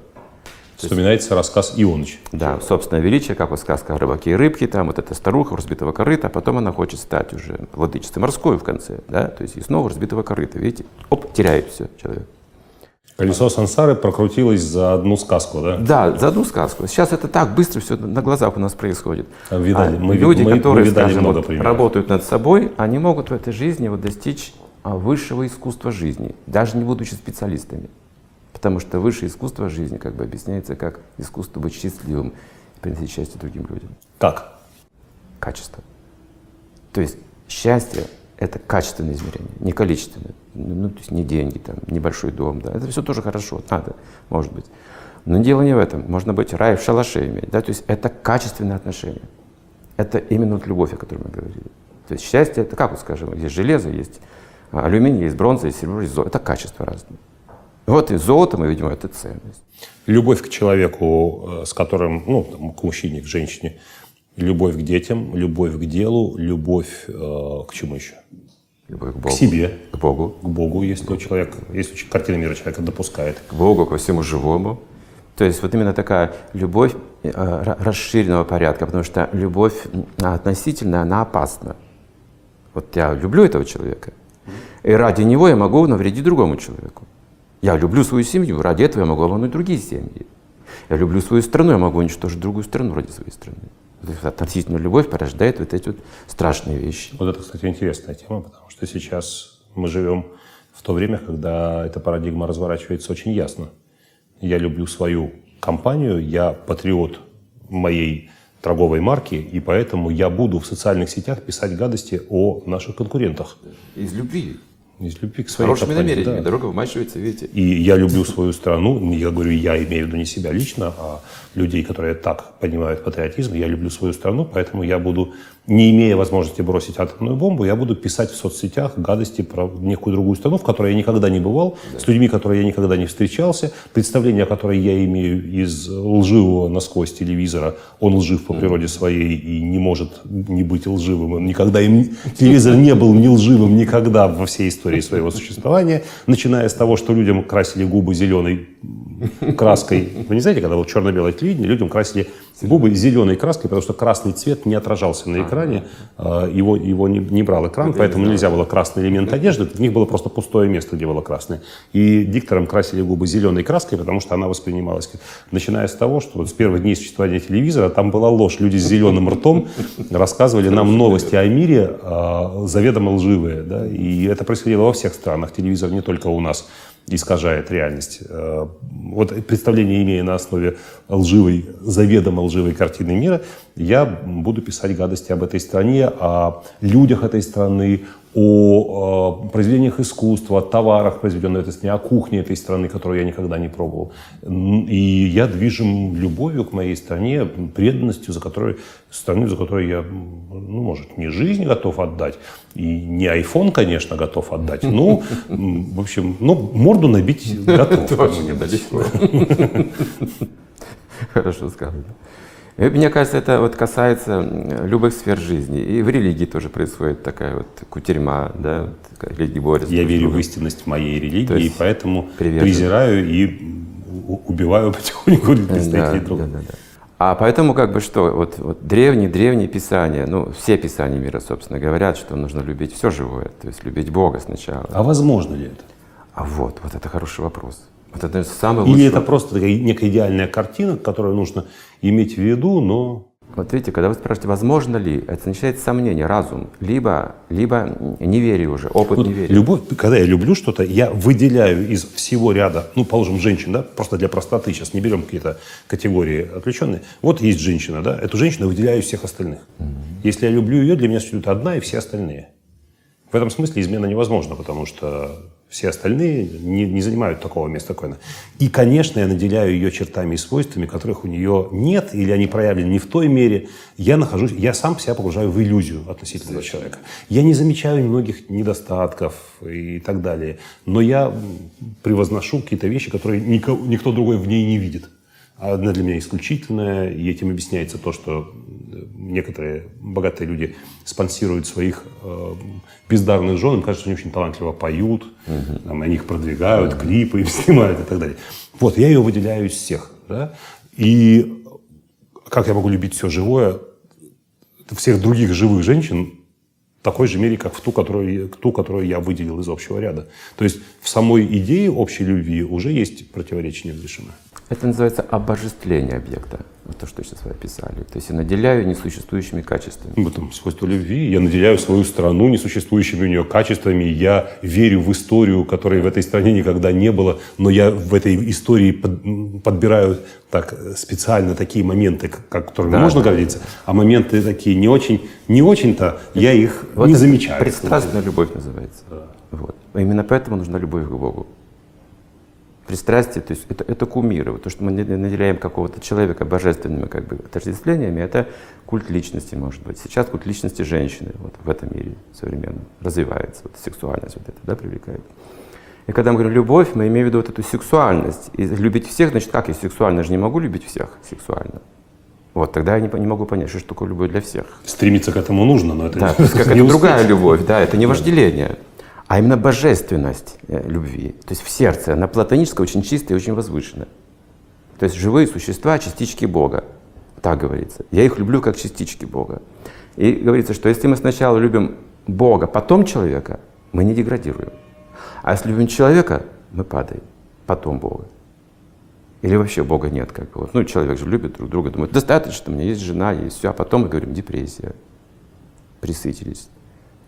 Вспоминается рассказ Ионыч. Да, собственное величие, как вот сказка о рыбаке и рыбке, там вот эта старуха разбитого корыта, а потом она хочет стать уже владычицей морской в конце, да, то есть и снова разбитого корыта, видите, оп, теряет все человек. Колесо сансары прокрутилось за одну сказку, да? Да, за одну сказку. Сейчас это так быстро все на глазах у нас происходит. А видали, А мы- люди, мы- мы которые, видали скажем, много вот примеров. работают над собой, они могут в этой жизни вот достичь а, высшего искусства жизни, даже не будучи специалистами. Потому что высшее искусство жизни как бы объясняется как искусство быть счастливым и приносить счастье другим людям. Как? Качество. То есть счастье — это качественное измерение, не количественное. Ну, то есть не деньги, там, небольшой дом, да. Это все тоже хорошо, надо, может быть. Но дело не в этом. Можно быть рай в шалаше иметь, да. То есть это качественное отношение. Это именно вот любовь, о которой мы говорили. То есть счастье — это как вот, скажем, есть железо, есть алюминий, есть бронза, есть серебро, есть золото. Это качество разное. Вот и золото, мы видим, это ценность. Любовь к человеку, э, с которым, ну, там, к мужчине, к женщине. Любовь к детям, любовь к делу, любовь э, к чему еще? Любовь к К Богу. себе, К Богу. к Богу, если человек, если картина мира человека допускает. к Богу, ко всему живому. То есть вот именно такая любовь э, ра- расширенного порядка, потому что любовь м, относительно, она опасна. Вот я люблю этого человека, и ради него я могу навредить другому человеку. Я люблю свою семью, ради этого я могу обмануть другие семьи. Я люблю свою страну, я могу уничтожить другую страну ради своей страны. Относительная любовь порождает вот эти вот страшные вещи. Вот это, кстати, интересная тема, потому что сейчас мы живем в то время, когда эта парадигма разворачивается очень ясно. Я люблю свою компанию, я патриот моей торговой марки, и поэтому я буду в социальных сетях писать гадости о наших конкурентах. Из любви, Из любви к своей хорошими компании, намерениями. да. Дорога вымачивается, видите. И я люблю свою страну. Я говорю, я имею в виду не себя лично, а людей, которые так понимают патриотизм. Я люблю свою страну, поэтому я буду, не имея возможности бросить атомную бомбу, я буду писать в соцсетях гадости про некую другую страну, в которой я никогда не бывал, с людьми, которые я никогда не встречался, представление, о которой я имею из лживого насквозь телевизора. Он лжив по природе своей и не может не быть лживым. Он никогда им, телевизор не был не лживым никогда во всей истории своего существования, начиная с того, что людям красили губы зеленой краской. Вы не знаете, когда было черно-белое телевидение, людям красили губы зеленой краской, потому что красный цвет не отражался на экране, э, его, его не, не брал экран, поэтому нельзя было красный элемент одежды, в них было просто пустое место, где было красное. И дикторам красили губы зеленой краской, потому что она воспринималась, начиная с того, что с первых дней существования телевизора там была ложь. Люди с зеленым ртом рассказывали нам новости о мире, э, заведомо лживые. Да? И это происходило во всех странах. Телевизор не только у нас искажает реальность. Э, Вот представление, имея на основе лживой, заведомо лживой картины мира, я буду писать гадости об этой стране, о людях этой страны, о э, произведениях искусства, о товарах, произведенных этой стране, о кухне этой страны, которую я никогда не пробовал. И я движим любовью к моей стране, преданностью, за которой, страны, за которой я, ну, может, не жизнь готов отдать, и не айфон, конечно, готов отдать, м, в общем, ну, морду набить готов. кому-нибудь. Хорошо сказано. И Мне кажется, это вот касается любых сфер жизни. И в религии тоже происходит такая вот кутерьма, да, религии борются. Я друг верю в истинность моей религии, То и есть поэтому привержен. презираю и убиваю потихоньку представителей Да, другого. да, да, да. А поэтому как бы что, вот, вот древние-древние писания, ну, все писания мира, собственно, говорят, что нужно любить все живое, то есть любить Бога сначала. А возможно ли это? А вот, вот это хороший вопрос. Вот это самый Или лучший это просто такая некая идеальная картина, которую нужно иметь в виду, но Вот видите, когда вы спрашиваете, возможно ли, это начинает сомнение, разум, либо, либо неверие уже, опыт Вот неверия. любовь, когда я люблю что-то, я выделяю из всего ряда, ну, положим, женщин, да, просто для простоты, сейчас не берем какие-то категории отвлеченные. Вот есть женщина, да, эту женщину выделяю из всех остальных. Если я люблю ее, для меня существует одна и все остальные. В этом смысле измена невозможна, потому что все остальные не, не занимают такого места коина. И, конечно, я наделяю ее чертами и свойствами, которых у нее нет, или они проявлены не в той мере. Я нахожусь, я сам себя погружаю в иллюзию относительно этого человека. Я не замечаю многих недостатков и так далее, но я превозношу какие-то вещи, которые нико- никто другой в ней не видит. Она для меня исключительная, и этим объясняется то, что некоторые богатые люди спонсируют своих э, бездарных жен, им кажется, что они очень талантливо поют, угу. там, они их продвигают, угу. клипы им снимают и так далее. Вот, я ее выделяю из всех. Да? И как я могу любить все живое, всех других живых женщин в такой же мере, как в ту, которую, ту, которую я выделил из общего ряда. То есть в самой идее общей любви уже есть противоречие неразрешимое. Это называется обожествление объекта. Вот то, что сейчас вы описали. То есть я наделяю несуществующими качествами. В этом свойство любви. Я наделяю свою страну несуществующими у нее качествами. Я верю в историю, которой в этой стране никогда не было. Но я в этой истории под, подбираю так, специально такие моменты, как, которыми да, можно да, гордиться. Да. А моменты такие не очень, не очень-то, я их вот не замечаю. Пристрастная любовь называется. Да. Вот. Именно поэтому нужна любовь к Богу пристрастие, то есть это, это кумиры. То, что мы наделяем какого-то человека божественными как бы, отождествлениями, это культ личности, может быть. Сейчас культ личности женщины вот, в этом мире современном развивается, вот, сексуальность вот это да, привлекает. И когда мы говорим любовь, мы имеем в виду вот эту сексуальность. И любить всех, значит, как я сексуально? Я же не могу любить всех сексуально. Вот, тогда я не, не могу понять, что такое любовь для всех. Стремиться к этому нужно, но это да, не, как это другая любовь, да, это не вожделение а именно божественность э, любви. То есть в сердце, она платоническая, очень чистая и очень возвышенная. То есть живые существа, частички Бога. Так говорится. Я их люблю как частички Бога. И говорится, что если мы сначала любим Бога, потом человека, мы не деградируем. А если любим человека, мы падаем, потом Бога. Или вообще Бога нет, как вот. Ну, человек же любит друг друга, думает, достаточно, у меня есть жена, есть все, а потом мы говорим, депрессия. Присытились.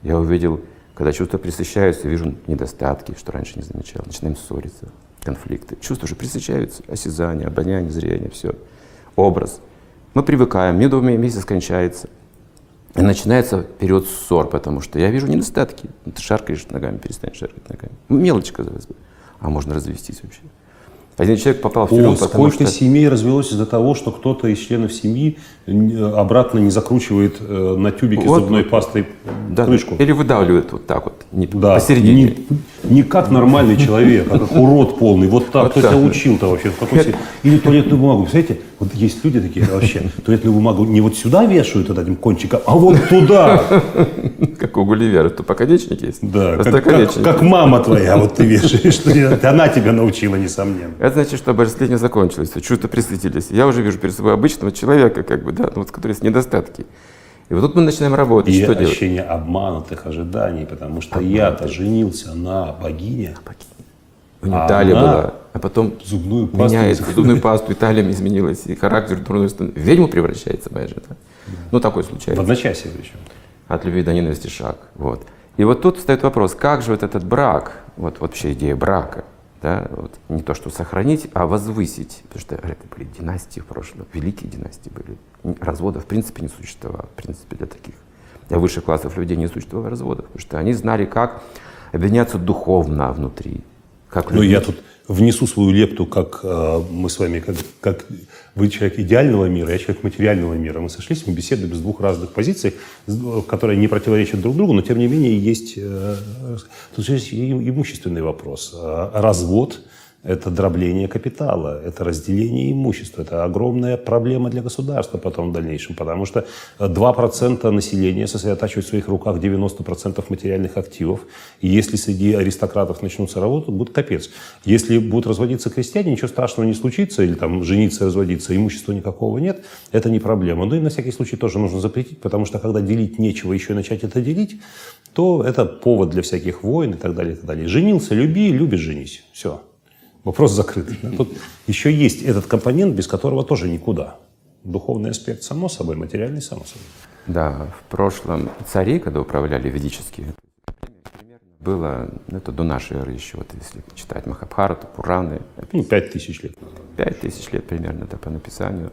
Я увидел когда чувства присыщаются, вижу недостатки, что раньше не замечал. Начинаем ссориться, конфликты. Чувства уже присыщаются. Осязание, обоняние, зрение, все. Образ. Мы привыкаем, медовый месяц кончается. И начинается период ссор, потому что я вижу недостатки. Ты шаркаешь ногами, перестань шаркать ногами. Мелочь, казалось бы. А можно развестись вообще. Один человек попал в тюрьму, О, сколько что... семей развелось из-за того, что кто-то из членов семьи обратно не закручивает э, на тюбике вот, зубной вот, пастой да, крышку. Или выдавливает вот так вот, не, да, посередине. Не, не как нормальный человек, а как урод полный. Вот так. Кто тебя учил-то вообще? Или туалетную бумагу. Представляете, вот есть люди такие вообще, туалетную бумагу не вот сюда вешают вот этим кончиком, а вот туда. Как у Гулливера, то поконечник есть. Да, как, как, как мама твоя, вот ты вешаешь. Она тебя научила, несомненно. Это значит, что обожествление закончилось, чувства присветились. Я уже вижу перед собой обычного человека, как бы, да, ну, вот, который есть недостатки. И вот тут мы начинаем работать. И что ощущение делать? обманутых ожиданий, потому что я-то женился на богине. На богине. У нее а талия была, а потом зубную пасту меняет зубную пасту, и талия изменилась, и характер дурной В ведьму превращается моя жена. Ну, такое случается. В одночасье причем. От любви до ненависти шаг. Вот. И вот тут встает вопрос, как же вот этот брак, вот вообще идея брака, да, вот, не то что сохранить, а возвысить, потому что это были династии в прошлом, великие династии были. Развода в принципе не существовало, в принципе для таких, для высших классов людей не существовало разводов, потому что они знали, как объединяться духовно внутри. Как ну, я тут внесу свою лепту, как э, мы с вами, как, как вы человек идеального мира, я человек материального мира. Мы сошлись, мы беседуем с двух разных позиций, которые не противоречат друг другу, но тем не менее есть, э, тут есть имущественный вопрос. Э, развод – это дробление капитала, это разделение имущества, это огромная проблема для государства потом в дальнейшем, потому что 2% населения сосредотачивают в своих руках 90% материальных активов, и если среди аристократов начнутся работы, будет капец. Если будут разводиться крестьяне, ничего страшного не случится, или там жениться, разводиться, имущества никакого нет, это не проблема. Но и на всякий случай тоже нужно запретить, потому что когда делить нечего, еще и начать это делить, то это повод для всяких войн и так далее. И так далее. Женился, люби, любишь, женись. Все. Вопрос закрыт. Тут еще есть этот компонент, без которого тоже никуда. Духовный аспект, само собой, материальный, само собой. Да, в прошлом цари, когда управляли ведические, было, ну, это до нашей эры еще, вот если читать Махабхарату, Пураны. Ну, пять тысяч лет. Пять тысяч лет примерно, это по написанию.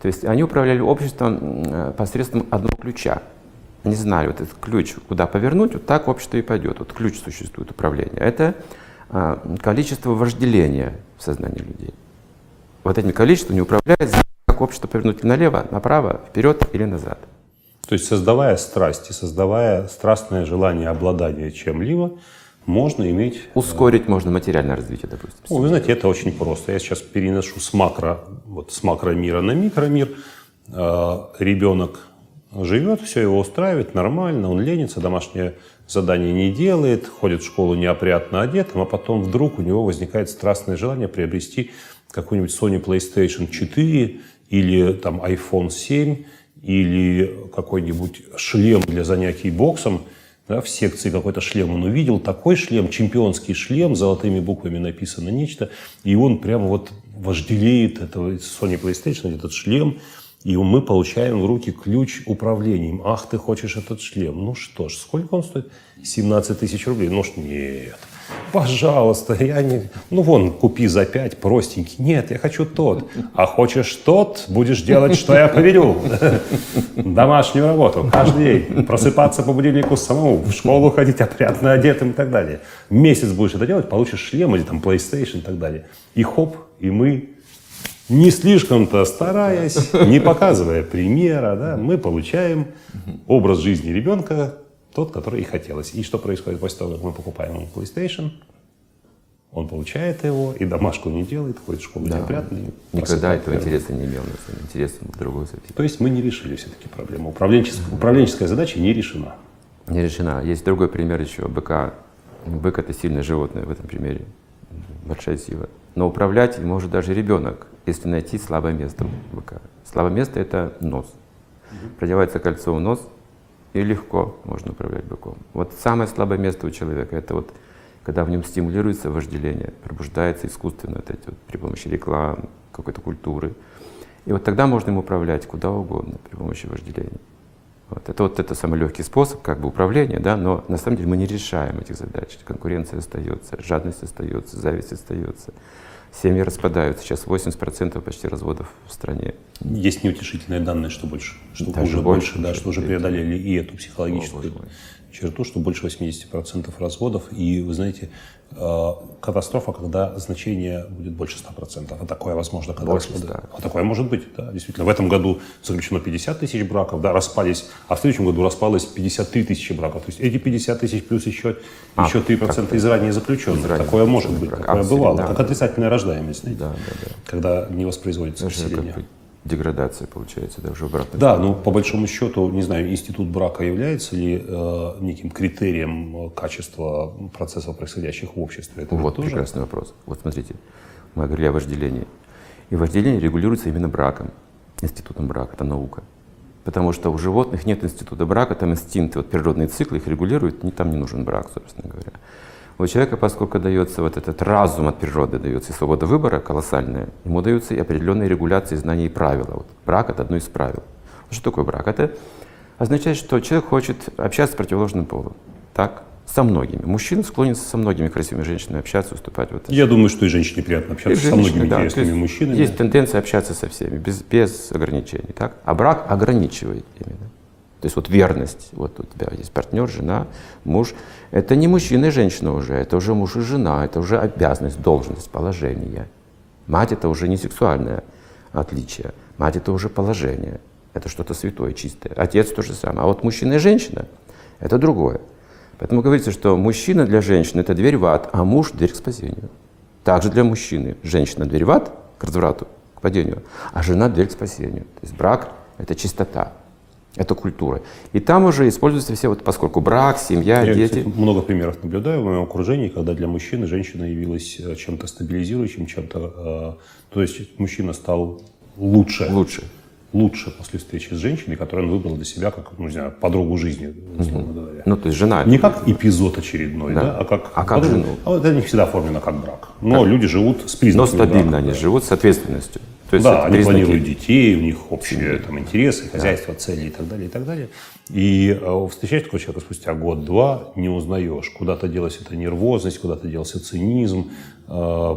То есть они управляли обществом э, посредством одного ключа. Они знали вот этот ключ, куда повернуть, вот так общество и пойдет. Вот ключ существует управления. Это количество вожделения в сознании людей. Вот этим количеством не управляет, как общество повернуть налево, направо, вперед или назад. То есть создавая страсть и создавая страстное желание обладания чем-либо, можно иметь... Ускорить можно материальное развитие, допустим. Ну, вы знаете, это очень просто. Я сейчас переношу с макро, вот с макромира на микромир. Э, Ребенок живет, все его устраивает, нормально, он ленится, домашнее задание не делает, ходит в школу неопрятно одетым, а потом вдруг у него возникает страстное желание приобрести какой-нибудь Sony PlayStation 4 или там iPhone 7 или какой-нибудь шлем для занятий боксом. Да, в секции какой-то шлем он увидел, такой шлем, чемпионский шлем, золотыми буквами написано нечто, и он прямо вот вожделеет этого Sony PlayStation, этот шлем, и мы получаем в руки ключ управлением. Ах, ты хочешь этот шлем? Ну что ж, сколько он стоит? 17 тысяч рублей. Ну ж нет. Пожалуйста, я не... Ну вон, купи за 5, простенький. Нет, я хочу тот. А хочешь тот, будешь делать, что я повелю. Домашнюю работу каждый день. Просыпаться по будильнику самому, в школу ходить опрятно одетым и так далее. Месяц будешь это делать, получишь шлем или там PlayStation и так далее. И хоп, и мы не слишком-то стараясь, не показывая примера, да, мы получаем образ жизни ребенка, тот, который и хотелось. И что происходит после того, как мы покупаем ему PlayStation? Он получает его, и домашку не делает, ходит в школу Да. неопрятный. Никогда этого просыпается. интереса не имел, на самом деле. Интерес другой совсем. То есть мы не решили все-таки проблему. Управленческая, управленческая задача не решена. Не решена. Есть другой пример еще. Быка. Бык — это сильное животное в этом примере. Большая сила. Но управлять может даже ребенок, если найти слабое место у быка. Слабое место — это нос. Продевается кольцо в нос, и легко можно управлять быком. Вот самое слабое место у человека — это вот когда в нем стимулируется вожделение, пробуждается искусственно вот эти вот, при помощи рекламы, какой-то культуры. И вот тогда можно им управлять куда угодно при помощи вожделения. Вот. Это вот это самый легкий способ как бы управления, да, но на самом деле мы не решаем этих задач. Конкуренция остается, жадность остается, зависть остается. Семьи распадаются. Сейчас 80% почти разводов в стране. Есть неутешительные данные, что больше, что Даже уже больше, больше, да, что уже преодолели и эту психологическую О. черту, что больше 80% разводов. И вы знаете, э, катастрофа, когда значение будет больше 100%. А такое возможно, когда Больше расходы- 100. А такое может быть, да, действительно. В этом году заключено 50 тысяч браков, да, распались, а в следующем году распалось 53 тысячи браков. То есть эти 50 тысяч плюс еще, А, еще 3% из ранее заключенных. Из ранее такое может быть, такое А, бывало. да, как да. отрицательная рождаемость, знаете, Да, да, да. когда не воспроизводится как население. бы деградация получается, да, уже обратно. Да, ну по большому счету, не знаю, институт брака является ли э, неким критерием э, качества процессов, происходящих в обществе? Это Вот тоже прекрасный вопрос. Вот смотрите, мы говорили о вожделении. И вожделение регулируется именно браком, институтом брака, это наука. Потому что у животных нет института брака, там инстинкты, вот природные циклы их регулируют, там не нужен брак, собственно говоря. У человека, поскольку дается вот этот разум от природы, дается и свобода выбора колоссальная, ему даются и определенные регуляции, знания и правила. Вот брак — это одно из правил. Что такое брак? Это означает, что человек хочет общаться с противоположным полом. Так? Со многими. Мужчина склонен со многими красивыми женщинами общаться, уступать в это. Я думаю, что и женщине приятно И общаться со женщины, многими да, интересными есть мужчинами. Есть тенденция общаться со всеми, без, без ограничений. Так? А брак ограничивает именно. То есть вот верность, вот у тебя есть партнер, жена, муж. Это не мужчина и женщина уже, это уже муж и жена, это уже обязанность, должность, положение. Мать это уже не сексуальное отличие, мать это уже положение, это что-то святое, чистое. Отец то же самое. А вот мужчина и женщина это другое. Поэтому говорится, что мужчина для женщины это дверь в ад, а муж дверь к спасению. Также для мужчины женщина дверь в ад, к разврату, к падению, а жена дверь к спасению. То есть брак — это чистота, это культура. И там уже используются все, вот, поскольку брак, семья, Я, дети. кстати, много примеров наблюдаю в моем окружении, когда для мужчины женщина явилась э, чем-то стабилизирующим, чем-то... э, то есть мужчина стал лучше. Лучше. Лучше после встречи с женщиной, которую он выбрал для себя как, ну, не знаю, подругу жизни, условно говоря. Ну, то есть жена. Не как эпизод очередной, да, Да. а как... А как подруга. жену? А это не всегда оформлено как брак. Но люди живут с но признаками стабильно брака, они да. живут с ответственностью. То есть да, они признаки- планируют детей, у них общие там, интересы, хозяйство, цели и так далее, и так далее. И э, встречаешь такого человека спустя год-два, не узнаешь. Куда-то делась эта нервозность, куда-то делся цинизм, э,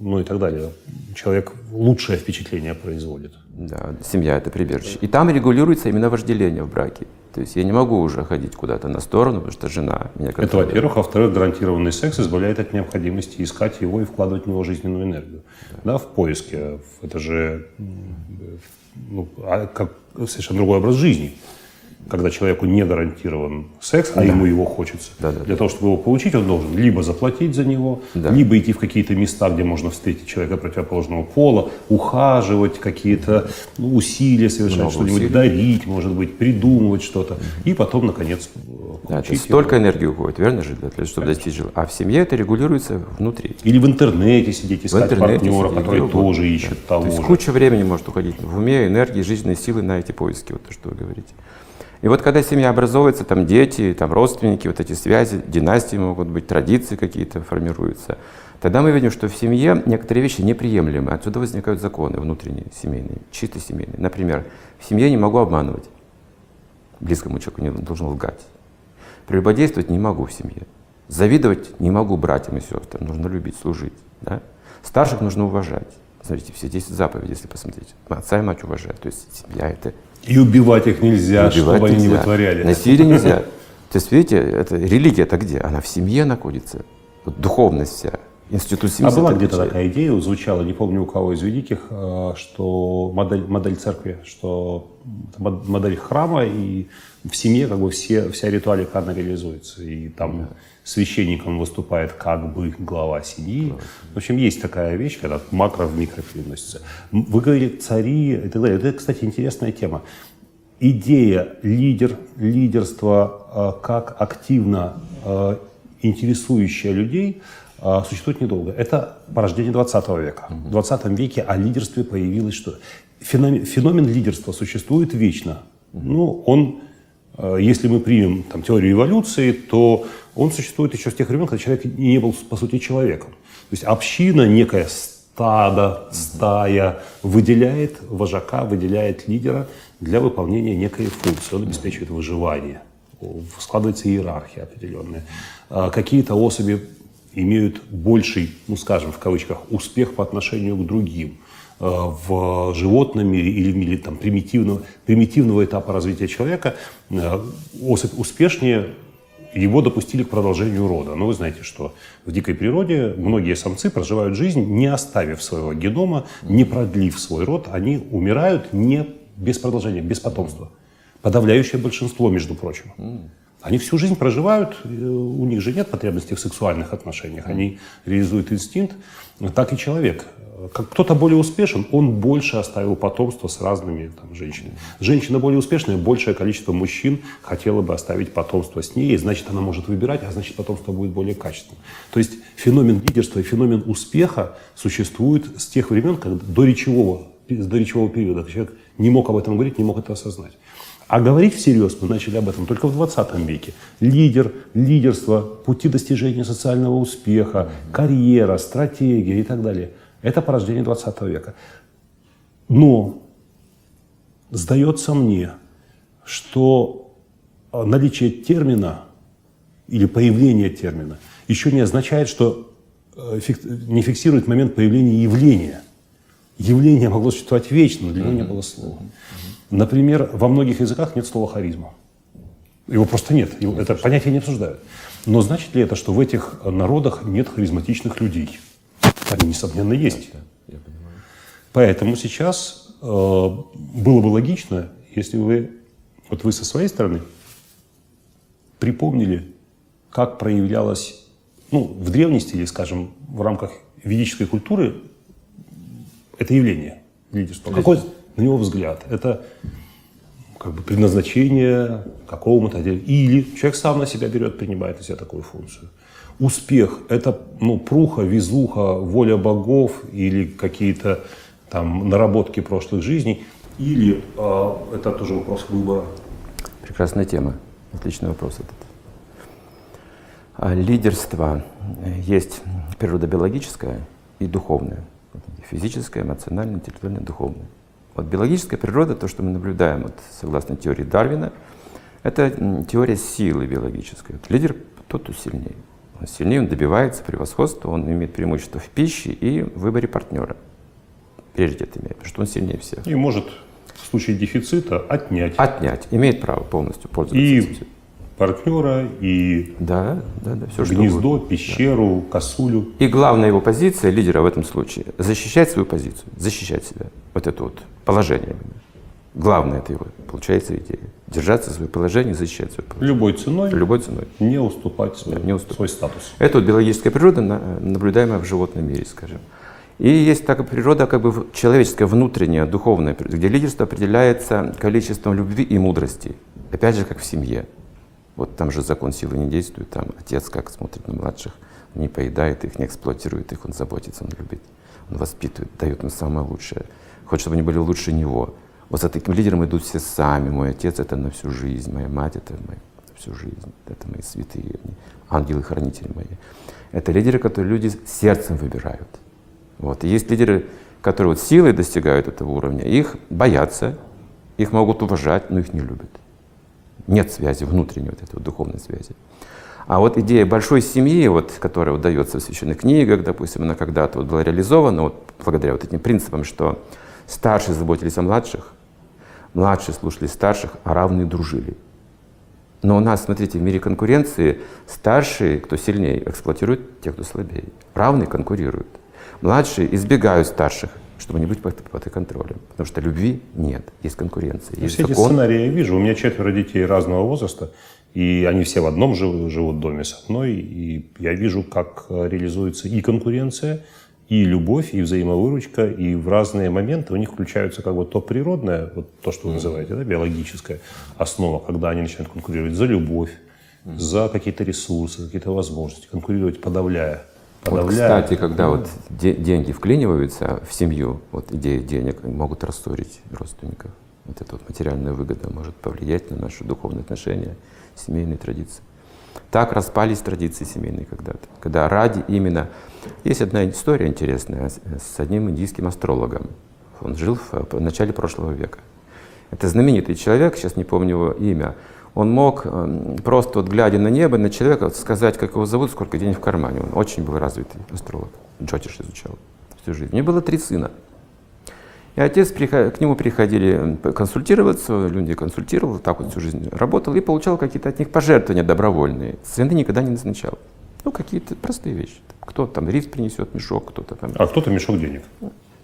ну и так далее. Человек лучшее впечатление производит. Да, семья это прибежище. И там регулируется именно вожделение в браке. То есть я не могу уже ходить куда-то на сторону, потому что жена меня Это, во-первых. А во-вторых, гарантированный секс избавляет от необходимости искать его и вкладывать в него жизненную энергию. Да, в поиске. Это же ну, а как совершенно другой образ жизни. Когда человеку не гарантирован секс, а ему его хочется. Да, да, Для того, чтобы его получить, он должен либо заплатить за него, Да. либо идти в какие-то места, где можно встретить человека противоположного пола, ухаживать, какие-то ну, усилия совершать, что-нибудь дарить, может быть, придумывать что-то. И потом, наконец, э, Да, это столько его. энергии уходит, верно же, для того, чтобы достичь желания. А в семье это регулируется внутри. Или в интернете сидеть, искать интернете партнера, сидеть, который угодно, тоже да. ищет того То есть же. куча времени может уходить в уме, энергии, жизненной силы на эти поиски, вот то, что вы говорите. И вот когда семья образовывается, там дети, там родственники, вот эти связи, династии могут быть, традиции какие-то формируются, тогда мы видим, что в семье некоторые вещи неприемлемы. Отсюда возникают законы внутренние, семейные, чисто семейные. Например, в семье не могу обманывать. Близкому человеку не должен лгать. Прелюбодействовать не могу в семье. Завидовать не могу братьям и сестрам. Нужно любить, служить. Да? Старших нужно уважать. Смотрите, все 10 заповедей, если посмотреть. Отца и мать уважать. То есть семья это И убивать их нельзя, убивать чтобы они не нельзя. вытворяли. Насилие нельзя. То есть, видите, это религия-то где? Она в семье находится. Вот духовность вся. Институт семьи. А была где-то такая идея, звучала, не помню у кого из великих, э, что модель, модель церкви, что модель храма, и в семье как бы все, вся ритуалика она реализуется. И там священником выступает как бы глава семьи. В общем, есть такая вещь, когда макро в микро переносится. Вы говорите цари и так далее. Это, кстати, интересная тема. Идея лидер, лидерства э, как активно э, интересующая людей э, существует недолго. Это порождение 20 века. В 20 веке о лидерстве появилось что? Феномен, феномен лидерства существует вечно. Ну, он, если мы примем там, теорию эволюции, то он существует еще с тех времен, когда человек не был, по сути, человеком. То есть община, некая стадо, стая выделяет вожака, выделяет лидера для выполнения некой функции. Он обеспечивает выживание. Складывается иерархия определенная. А Какие-то особи имеют больший, ну скажем в кавычках, успех по отношению к другим э, в животном мире или в мире там, примитивного, примитивного этапа развития человека э, особь успешнее его допустили к продолжению рода. Но вы знаете, что в дикой природе многие самцы проживают жизнь, не оставив своего генома, не продлив свой род. Они умирают не без продолжения, без потомства. Подавляющее большинство, между прочим. Они всю жизнь проживают, э, у них же нет потребности в сексуальных отношениях, они реализуют инстинкт. Так и человек. Кто-то более успешен, он больше оставил потомство с разными там, женщинами. Женщина более успешная, большее количество мужчин хотело бы оставить потомство с ней, значит, она может выбирать, а значит, потомство будет более качественным. То есть феномен лидерства и феномен успеха существует с тех времен, когда до речевого, с доречевого периода. Человек не мог об этом говорить, не мог это осознать. А говорить всерьез мы начали об этом только в 20 веке. Лидер, лидерство, пути достижения социального успеха, карьера, стратегия и так далее. Это порождение 20 века. Но сдается мне, что э, наличие термина или появление термина еще не означает, что э, не фиксирует момент появления явления. Явление могло существовать вечно, но для него не было слова. Например, во многих языках нет слова харизма. Его просто нет, его- это понятие не обсуждают. Но значит ли это, что в этих народах нет харизматичных людей? Они, несомненно, есть. Поэтому сейчас э, было бы логично, если вы, вот вы со своей стороны, припомнили, как проявлялось, ну, в древности или, скажем, в рамках ведической культуры это явление лидерства. Какой на него взгляд? Это как бы предназначение какому-то отделу. Или человек сам на себя берет, принимает на себя такую функцию. Успех – это ну, пруха, везуха, воля богов или какие-то там наработки прошлых жизней. Или э, это тоже вопрос выбора. Прекрасная тема. Отличный вопрос этот. А Лидерство есть природа биологическая и духовная. Физическая, эмоциональная, интеллектуальная, духовная. Вот биологическая природа, то, что мы наблюдаем, вот, согласно теории Дарвина, это теория силы биологической. Вот лидер тот, кто сильнее. Сильнее, он добивается превосходства, он имеет преимущество в пище и в выборе партнера. Приоритет имеет, потому что он сильнее всех. И может в случае дефицита отнять Отнять, имеет право полностью пользоваться и этим. партнера, и Да, да, да, все что гнездо, угодно. пещеру, косулю. И главная его позиция лидера в этом случае – защищать свою позицию, защищать себя. Вот это вот положение. Главное это его, получается, идея. Держаться за свое положение, защищать свое положение. Любой ценой Любой ценой. не уступать свой, не уступать. свой статус. Это вот биологическая природа, на- наблюдаемая в животном мире, скажем. И есть такая природа, как бы человеческая, внутренняя, духовная, где лидерство определяется количеством любви и мудрости. Опять же, как в семье. Вот там же закон силы не действует, там отец как смотрит на младших, не поедает их, не эксплуатирует их, он заботится, он любит, он воспитывает, дает им самое лучшее, хочет, чтобы они были лучше него. Вот за таким лидером идут все сами. Мой отец это на всю жизнь, моя мать это моя на всю жизнь, это мои святые, ангелы-хранители мои. Это лидеры, которые люди сердцем выбирают. Вот. И есть лидеры, которые вот силой достигают этого уровня, их боятся, их могут уважать, но их не любят. Нет связи внутренней вот этой вот духовной связи. А вот идея большой семьи, вот, которая вот дается в священных книгах, допустим, она когда-то вот была реализована вот, благодаря вот этим принципам, что старшие заботились о младших, младшие слушали старших, а равные дружили. Но у нас, смотрите, в мире конкуренции старшие, кто сильнее, эксплуатируют тех, кто слабее. Равные конкурируют. Младшие избегают старших, чтобы не быть под, под их контролем. Потому что любви нет, есть конкуренция, Ну, есть Все эти закон. сценарии я вижу. У меня четверо детей разного возраста, и они все в одном живут, живут доме со мной. И я вижу, как э, реализуется и конкуренция, и любовь, и взаимовыручка, и в разные моменты у них включаются как бы то природное, вот то, что вы называете, да, биологическая основа, когда они начинают конкурировать за любовь, за какие-то ресурсы, какие-то возможности, конкурировать, подавляя. Вот, подавляя. кстати, когда вот де- деньги вклиниваются в семью, вот идея денег могут рассорить родственников. Вот эта вот материальная выгода может повлиять на наши духовные отношения, семейные традиции. Так распались традиции семейные когда-то, когда ради именно... Есть одна история интересная с одним индийским астрологом. Он жил в начале прошлого века. Это знаменитый человек, сейчас не помню его имя. Он мог эм, просто вот глядя на небо, на человека, сказать, как его зовут, сколько денег в кармане. Он очень был развитый астролог. Джотиш изучал всю жизнь. У него было три сына. И отец, к нему приходили консультироваться, люди консультировал, так вот всю жизнь работал и получал какие-то от них пожертвования добровольные. Сыны никогда не назначал. Ну, какие-то простые вещи. Кто там рис принесет, мешок, кто-то там А кто-то мешок денег.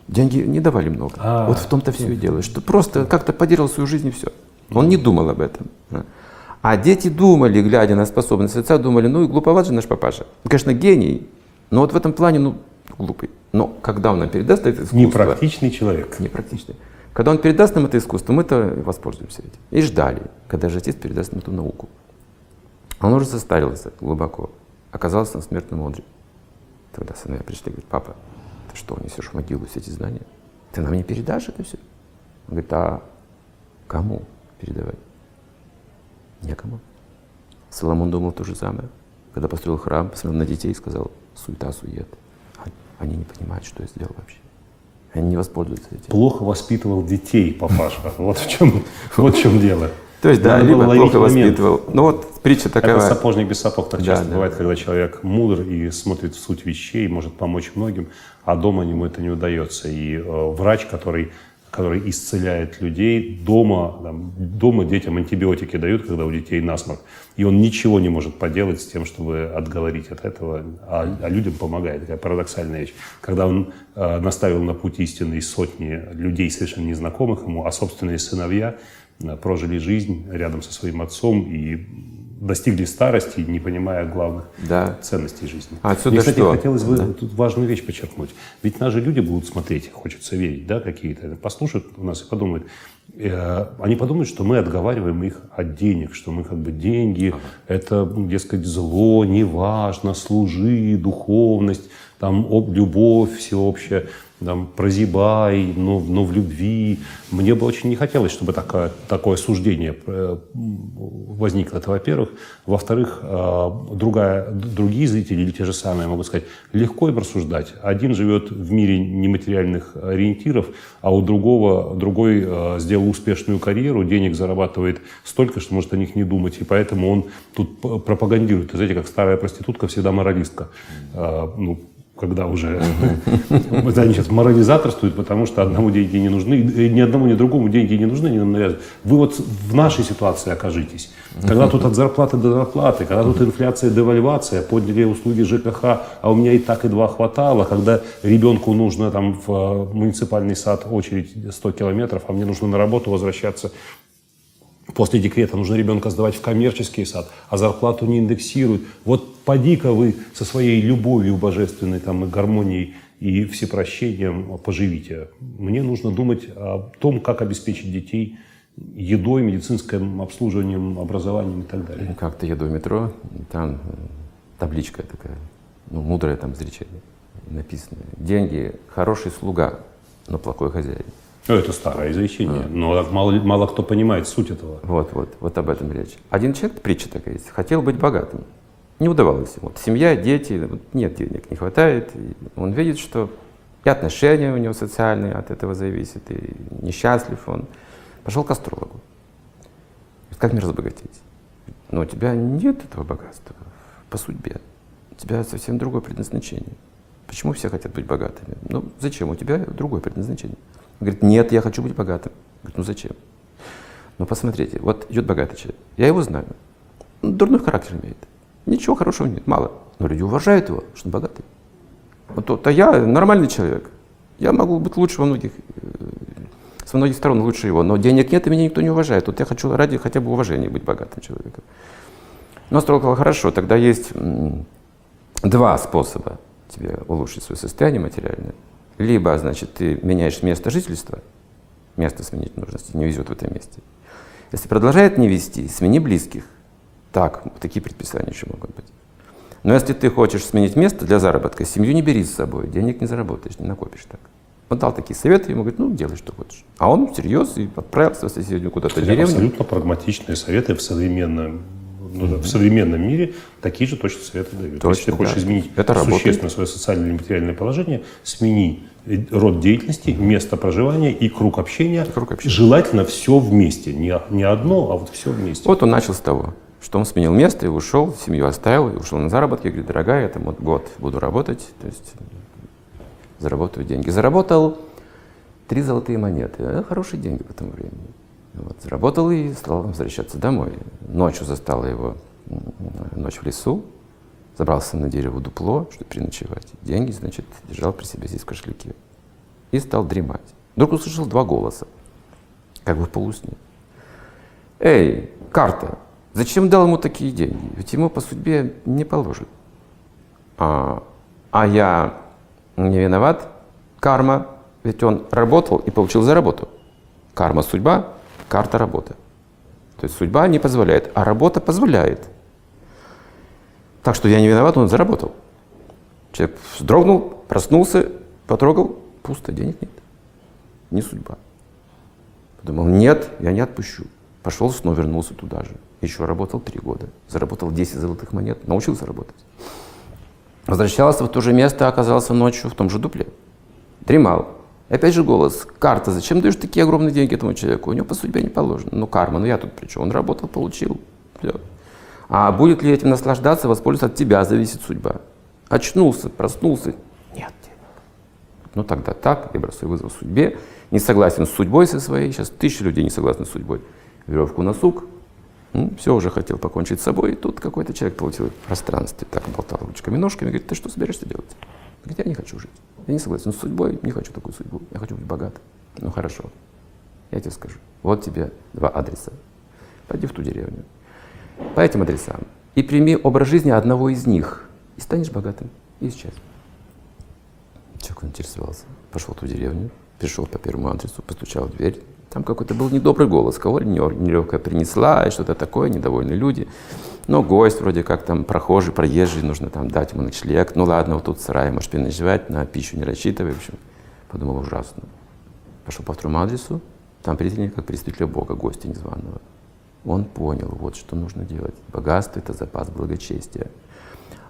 Деньги не давали много. А, вот в том-то все и дело, что просто как-то поделал свою жизнь и все. Он не думал об этом. А. А дети думали, глядя на способность отца, думали, ну и глуповат же наш папаша. Он, конечно, гений, но вот в этом плане, ну, глупый. Но когда он нам передаст это искусство... Непрактичный человек. Непрактичный. Когда он передаст нам это искусство, мы-то воспользуемся этим. И ждали, когда же отец передаст нам эту науку. Он уже состарился глубоко. Оказался на смертном одре. Тогда сыновья пришли и говорят, папа, ты что, несешь в могилу все эти знания? Ты нам не передашь это все? Он говорит, а кому передавать? Некому. Соломон думал то же самое. Когда построил храм, посмотрел на детей и сказал, суета, сует. Они не понимают, что я сделал вообще. Они не воспользуются этим. Плохо воспитывал детей, папаша. Вот в чем, вот в чем дело. То есть, да, либо плохо воспитывал. Ну вот притча Это такая. сапожник без сапог так часто бывает, когда человек мудр и смотрит в суть вещей, может помочь многим, а дома ему это не удается. И э, врач, который, который исцеляет людей, дома, там, дома детям антибиотики дают, когда у детей насморк, и он ничего не может поделать с тем, чтобы отговорить от этого, а, а людям помогает. Такая парадоксальная вещь. Когда он э, наставил на путь истинной сотни людей, совершенно незнакомых ему, а собственные сыновья э, прожили жизнь рядом со своим отцом и достигли старости, не понимая главных Да. ценностей жизни. А отсюда Мне, кстати, что? хотелось бы тут важную вещь подчеркнуть. Ведь нас же люди будут смотреть, хочется верить, да, какие-то, послушают у нас и подумают. э, они подумают, что мы отговариваем их от денег, что мы как бы деньги, это, ну, дескать, зло, неважно, служи, духовность, там, об- любовь всеобщая, там, прозябай, но, но в любви. Мне бы очень не хотелось, чтобы такое, такое суждение э, возникло. Это во-первых. Во-вторых, э, другая, другие зрители или те же самые могут сказать, легко им рассуждать. Один живет в мире нематериальных ориентиров, а у другого, другой э, сделал успешную карьеру, денег зарабатывает столько, что может о них не думать. И поэтому он тут пропагандирует. Знаете, как старая проститутка всегда моралистка. Ну, когда уже это они сейчас морализаторствуют, потому что одному деньги не нужны, и ни одному, ни другому деньги не нужны, нам навязывают. Вы вот в нашей ситуации окажитесь. Когда тут от зарплаты до зарплаты, когда тут инфляция, девальвация, подняли услуги ЖКХ, а у меня и так и два хватало, когда ребенку нужно там в э, муниципальный сад очередь 100 километров, а мне нужно на работу возвращаться После декрета нужно ребенка сдавать в коммерческий сад, а зарплату не индексируют. Вот поди-ка вы со своей любовью божественной там, и гармонией и всепрощением поживите. Мне нужно думать о том, как обеспечить детей едой, медицинским обслуживанием, образованием и так далее. Как-то еду в метро, там э, табличка такая, ну, мудрое там изречение написано. Деньги – хороший слуга, но плохой хозяин. Ну, это старое изречение, а. но мало, мало кто понимает суть этого. Вот, вот, вот об этом речь. Один человек, притча такая есть, хотел быть богатым. Не удавалось ему. Вот семья, дети, вот нет денег, не хватает. И он видит, что и отношения у него социальные от этого зависят, и несчастлив он. Пошел к астрологу. Как мне разбогатеть? Но у тебя нет этого богатства по судьбе. У тебя совсем другое предназначение. Почему все хотят быть богатыми? Ну, зачем? У тебя другое предназначение. Говорит, нет, я хочу быть богатым. Говорит, ну зачем? Ну, посмотрите, вот идет богатый человек. Я его знаю. Он дурной характер имеет. Ничего хорошего нет, мало. Но люди уважают его, что он богатый. Вот, а я нормальный человек. Я могу быть лучше во многих, э, с многих сторон лучше его, но денег нет, и меня никто не уважает. Вот я хочу ради хотя бы уважения быть богатым человеком. Но астролог сказал, хорошо, тогда есть два способа тебе улучшить свое состояние материальное. Либо, значит, ты меняешь место жительства, место сменить нужно, если не везет в этом месте. Если продолжает не вести, смени близких. Так, такие предписания еще могут быть. Но если ты хочешь сменить место для заработка, семью не бери с собой, денег не заработаешь, не накопишь так. Он дал такие советы, ему говорит, ну, делай, что хочешь. А он всерьез и отправился в соседнюю куда-то деревню. Абсолютно прагматичные советы в современном. В современном мире такие же точно советы дают. Точно, Если ты хочешь да. изменить Это существенно свое социальное или материальное положение, смени род деятельности, место проживания и круг общения. Круг общения. Желательно все вместе. Не, не одно, а вот все вместе. Вот он начал с того, что он сменил место и ушел, семью оставил, и ушел на заработки. Говорит, дорогая, я там вот год буду работать, то есть заработаю деньги. Заработал три золотые монеты. Хорошие деньги по тому времени. Вот, заработал и стал возвращаться домой. Ночью застала его ночь в лесу, забрался на дерево дупло, чтобы переночевать. Деньги, значит, держал при себе здесь в кошельке. И стал дремать. Вдруг услышал два голоса, как бы в полусне. «Эй, карта, зачем дал ему такие деньги? Ведь ему по судьбе не положат». А, а я не виноват, карма, ведь он работал и получил за работу. Карма – судьба, карта работы. То есть судьба не позволяет, а работа позволяет. Так что я не виноват, он заработал. Человек вздрогнул, проснулся, потрогал, пусто, денег нет. Не судьба. Подумал, нет, я не отпущу. Пошел, снова вернулся туда же. Еще работал три года. Заработал 10 золотых монет, научился работать. Возвращался в то же место, оказался ночью в том же дупле. Дремал. И опять же голос, карта, зачем даешь такие огромные деньги этому человеку? У него по судьбе не положено. Ну карма, ну я тут при чем? Он работал, получил. Все. А будет ли этим наслаждаться, воспользоваться от тебя зависит судьба. Очнулся, проснулся, нет. Ну тогда так, я бросаю вызов судьбе, не согласен с судьбой со своей, сейчас тысячи людей не согласны с судьбой. Веревку на сук, ну, все, уже хотел покончить с собой, и тут какой-то человек получил в пространстве, так болтал ручками, ножками, говорит, ты что собираешься делать? Говорит, я не хочу жить. Я не согласен с судьбой, не хочу такую судьбу. Я хочу быть богатым. Ну хорошо, я тебе скажу. Вот тебе два адреса. Пойди в ту деревню. По этим адресам. И прими образ жизни одного из них. И станешь богатым. И исчез. Человек интересовался. Пошел в ту деревню, пришел по первому адресу, постучал в дверь. Там какой-то был недобрый голос, кого нелегкая принесла, и что-то такое, недовольные люди. Но гость вроде как там прохожий, проезжий, нужно там дать ему ночлег. Ну ладно, вот тут сарай, можешь переночевать, на пищу не рассчитывай. В общем, подумал ужасно. Пошел по второму адресу, там приняли как представителя Бога, гостя незваного. Он понял, вот что нужно делать. Богатство — это запас благочестия.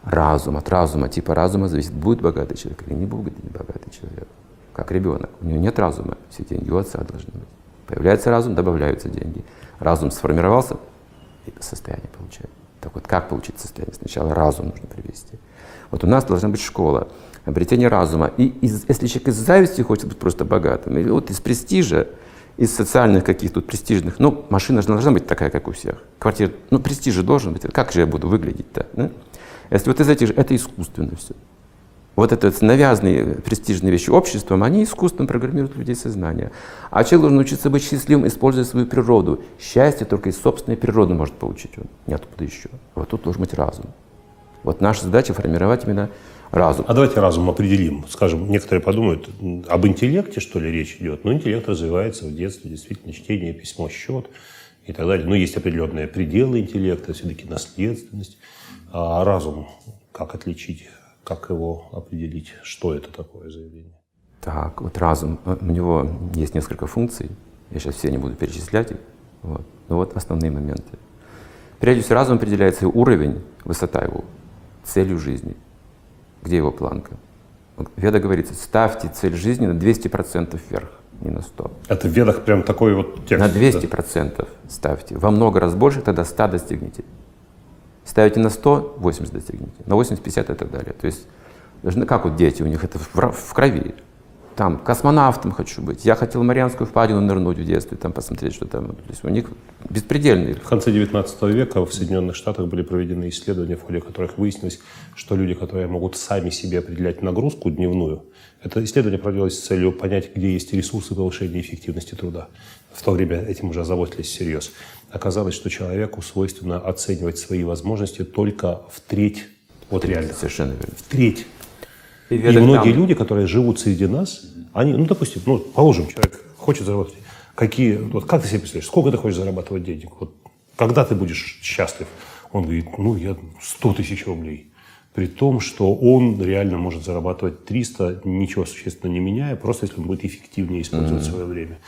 Разум, от разума, типа разума зависит, будет богатый человек или не будет богатый человек. Как ребенок. У него нет разума, все деньги у отца должны быть. Появляется разум, добавляются деньги. Разум сформировался, и состояние получает. Так вот, как получить состояние? Сначала разум нужно привести. Вот у нас должна быть школа, обретение разума. И из, если человек из зависти хочет быть просто богатым, или вот из престижа, из социальных каких-то тут престижных, ну, машина же должна быть такая, как у всех. Квартира, ну, престиж же должен быть. Как же я буду выглядеть-то? Да? Если вот из этих, это искусственно все. Вот это навязанные престижные вещи обществом, они искусственно программируют людей сознание. А человек должен научиться быть счастливым, используя свою природу. Счастье только из собственной природы может получить он, неоткуда еще. Вот тут должен быть разум. Вот наша задача формировать именно разум. А давайте разум определим. Скажем, некоторые подумают, об интеллекте, что ли, речь идет. Ну, интеллект развивается в детстве, действительно, чтение, письмо, счет и так далее. Но есть определенные пределы интеллекта, все-таки наследственность. А разум, как отличить, как его определить, что это такое заявление? Так, вот разум, э, у него есть несколько функций. Я сейчас все не буду перечислять их. Вот. Но вот основные моменты. Прежде всего, разум определяется уровень, высота его, целью жизни. Где его планка? Веда говорится, ставьте цель жизни на 200% вверх, не на 100. Это в ведах прям такой вот текст. На да? 200% ставьте. Во много раз больше, тогда 100 достигнете. Ставите на 100, 80 достигнете. На 80, 50 и так далее. То есть, как вот дети, у них это в, крови. Там, космонавтом хочу быть. Я хотел Марианскую впадину нырнуть в детстве, там посмотреть, что там. То есть у них беспредельные. В конце 19 века в Соединенных Штатах были проведены исследования, в ходе которых выяснилось, что люди, которые могут сами себе определять нагрузку дневную, это исследование проводилось с целью понять, где есть ресурсы повышения эффективности труда. В то время этим уже озаботились всерьез. Оказалось, что человеку свойственно оценивать свои возможности только в треть, вот реально, Совершенно верно. в треть. И, И многие там- люди, которые живут среди нас, они, ну, допустим, ну, положим, человек хочет заработать. Какие, вот как ты себе представляешь, сколько ты хочешь зарабатывать денег? Вот, когда ты будешь счастлив? Он говорит, ну, я 100 тысяч рублей. При том, что он реально может зарабатывать 300, ничего существенно не меняя, просто если он будет эффективнее использовать свое время.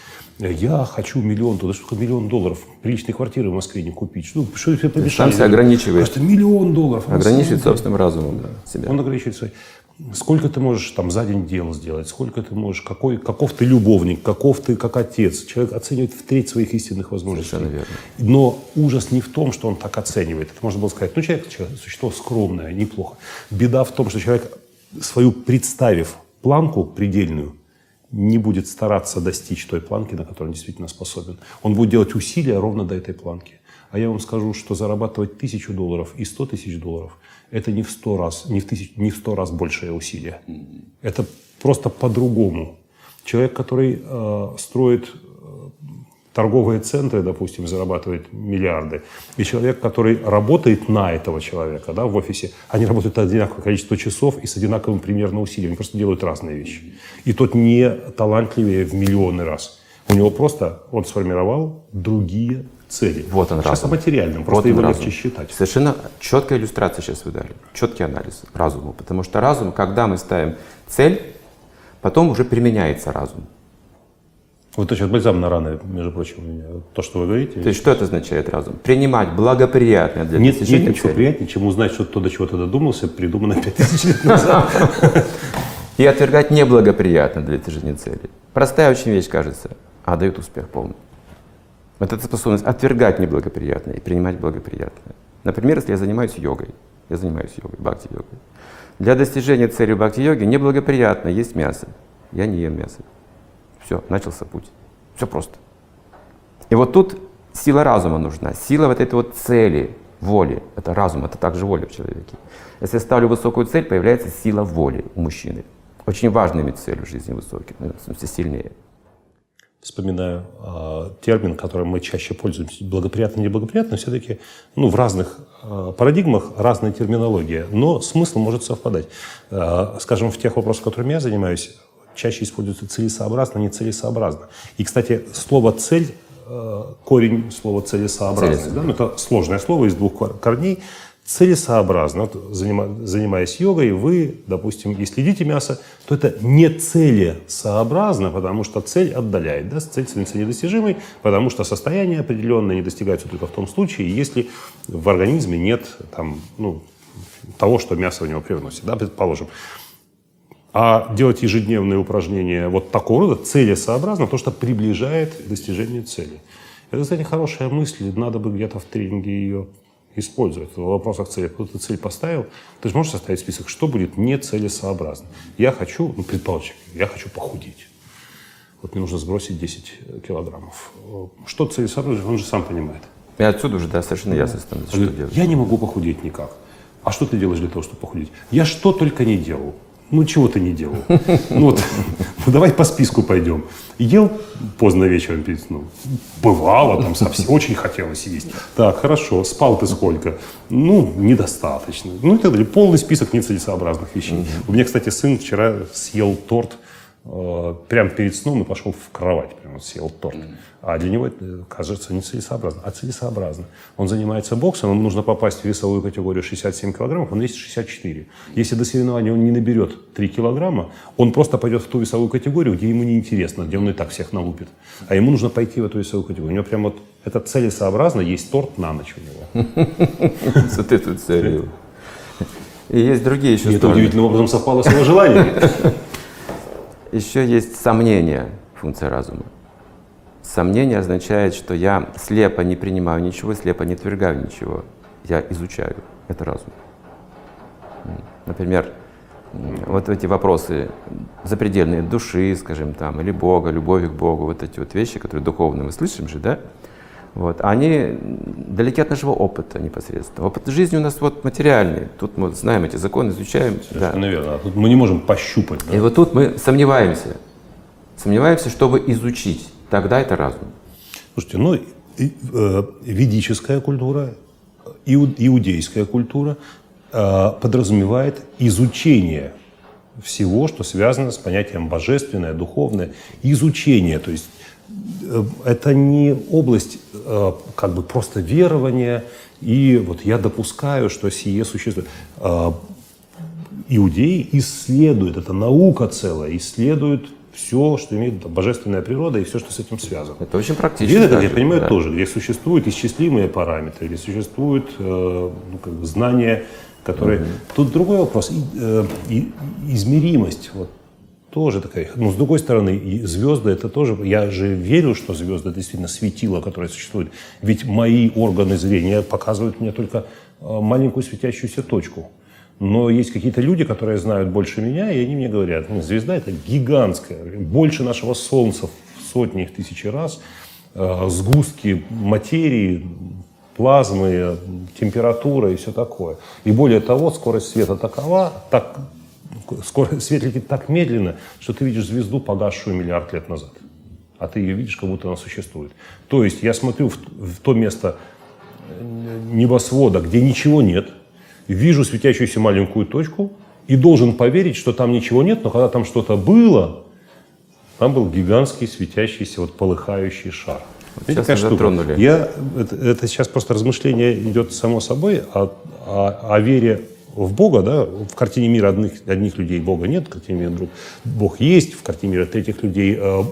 Я хочу миллион, да сколько миллион долларов? Приличной квартиры в Москве не купить. Ну, что тебе помешали? сам ограничивает. Просто миллион долларов. Ограничивает собственным разумом себя. он ограничивает свои. Сколько ты можешь там за день дел сделать, сколько ты можешь, какой, каков ты любовник, каков ты как отец. Человек оценивает в треть своих истинных возможностей. Совершенно верно. Но ужас не в том, что он так оценивает. Это можно было сказать, ну, человек, человек существо скромное, неплохо. Беда в том, что человек, свою представив планку предельную, не будет стараться достичь той планки, на которую он действительно способен. Он будет делать усилия ровно до этой планки. А я вам скажу, что зарабатывать тысячу долларов и сто тысяч долларов – это не в сто раз, не в, тысяч, не в сто раз большее усилие. Это просто по-другому. Человек, который э, строит торговые центры, допустим, зарабатывает миллиарды, и человек, который работает на этого человека да, в офисе, они работают одинаковое количество часов и с одинаковым примерно усилием, они просто делают разные вещи. И тот не талантливее в миллионы раз. У него просто, он сформировал другие цели. Вот он Сейчас разум. о материальном, просто Вот его разум. легче считать. Совершенно четкая иллюстрация сейчас вы дали. Четкий анализ разума. Потому что разум, когда мы ставим цель, потом уже применяется разум. Вот это сейчас бальзам на раны, между прочим, у меня. то, что вы говорите. То есть что это означает разум? Принимать благоприятное для Нет, достижения нет ничего цели. приятнее, чем узнать, что то, до чего ты додумался, придумано 5000 лет назад. И отвергать неблагоприятно для достижения цели. Простая очень вещь, кажется, а дает успех полный. Вот эта способность отвергать неблагоприятное и принимать благоприятное. Например, если я занимаюсь йогой, я занимаюсь йогой, бхакти-йогой. Для достижения цели бхакти-йоги неблагоприятно есть мясо. Я не ем мясо. Все, начался путь. Все просто. И вот тут сила разума нужна, сила вот этой вот цели, воли. Это разум, это также воля в человеке. Если я ставлю высокую цель, появляется сила воли у мужчины. Очень важно иметь в жизни высокий, ну, в смысле сильнее. Вспоминаю э, термин, которым мы чаще пользуемся, благоприятно, неблагоприятно, все-таки ну, в разных э, парадигмах разная терминология, но смысл может совпадать. Э, скажем, в тех вопросах, которыми я занимаюсь, чаще используется целесообразно, нецелесообразно. И, кстати, слово «цель», э, корень слова «целесообразность», да, ну, это сложное слово из двух кор- корней, целесообразно. Вот, занима- занимаясь йогой, вы, допустим, если едите мясо, то это не целесообразно, потому что цель отдаляет. Да? Цель становится недостижимой, потому что состояние определенное не достигается только в том случае, если в организме нет там, ну, того, что мясо в него привносит, да, предположим. А делать ежедневные упражнения вот такого рода целесообразно, то, что приближает к достижению цели. Это, кстати, хорошая мысль, надо бы где-то в тренинге ее использовать. В вопросах цели. Ты цель поставил, ты же можешь составить список, что будет нецелесообразно. Я хочу, ну, предположим, я хочу похудеть. Вот мне нужно сбросить 10 килограммов. Что целесообразно, он же сам понимает. И отсюда уже да, совершенно ясно становится, что говорит, делать. Я не могу похудеть никак. А что ты делаешь для того, чтобы похудеть? Я что только не делал. Ну, чего ты не делал? Ну, вот, ну, давай по списку пойдем. Ел поздно вечером перед сном? Бывало, там совсем очень хотелось есть. Так, хорошо. Спал ты сколько? Ну, недостаточно. Ну, и так далее. Полный список нецелесообразных вещей. У меня, кстати, сын вчера съел торт э, прямо перед сном и пошел в кровать. Прямо съел торт. А для него это кажется нецелесообразно. А целесообразно. Он занимается боксом, ему нужно попасть в весовую категорию 67 килограммов, он весит 64. Если до соревнования он не наберет 3 килограмма, он просто пойдет в ту весовую категорию, где ему неинтересно, где он и так всех налупит. А ему нужно пойти в эту весовую категорию. У него прям вот это целесообразно, есть торт на ночь у него. Вот этой целью. И есть другие еще И это удивительным образом совпало с его желаниями. Еще есть сомнение функция разума. Сомнение означает, что я слепо не принимаю ничего, слепо не отвергаю ничего. Я изучаю. Это разум. Например, вот эти вопросы запредельные души, скажем там, или Бога, любови к Богу, вот эти вот вещи, которые духовные мы слышим же, да? Вот, они далеки от нашего опыта непосредственно. Опыт жизни у нас вот материальный. Тут мы знаем эти законы, изучаем. да. Верно. А тут мы не можем пощупать. да. И вот тут мы сомневаемся. Сомневаемся, чтобы изучить. Тогда это разум. Слушайте, ну, и, э, ведическая культура, иу- иудейская культура э, подразумевает изучение всего, что связано с понятием божественное, духовное. Изучение, то есть это не область э, как бы просто верования, и вот я допускаю, что сие существует. Э, иудеи исследуют, это наука целая, исследуют все, что имеет божественная природа и все, что с этим связано. Это очень практично. Где-то, даже, я понимаю, да. тоже, где существуют исчислимые параметры, где существуют э, ну, как бы знания, которые... Тут другой вопрос. И, э, и- измеримость. Вот, тоже такая. Ну, с другой стороны, звезды это тоже... Я же верю, что звезды действительно светило, которое существует. Ведь мои органы зрения показывают мне только э, маленькую светящуюся точку. Но есть какие-то люди, которые знают больше меня, и они мне говорят, «Ну, звезда это гигантская, больше нашего Солнца в сотни, в тысячи раз, э, сгустки материи, плазмы, температура и все такое. И более того, скорость света такова, так, свет летит так медленно, что ты видишь звезду, погасшую миллиард лет назад. А ты ее видишь, как будто она существует. То есть я смотрю в, в то место э, небосвода, где ничего нет, вижу светящуюся маленькую точку и должен поверить, что там ничего нет, но когда там что-то было, там был гигантский светящийся вот полыхающий шар. Видите, сейчас штука? затронули. Я, это, это сейчас просто размышление идет само собой о, о- о вере в Бога, да, в картине мира одних, одних людей Бога нет, в картине мира друг, Бог есть, в картине мира третьих людей э,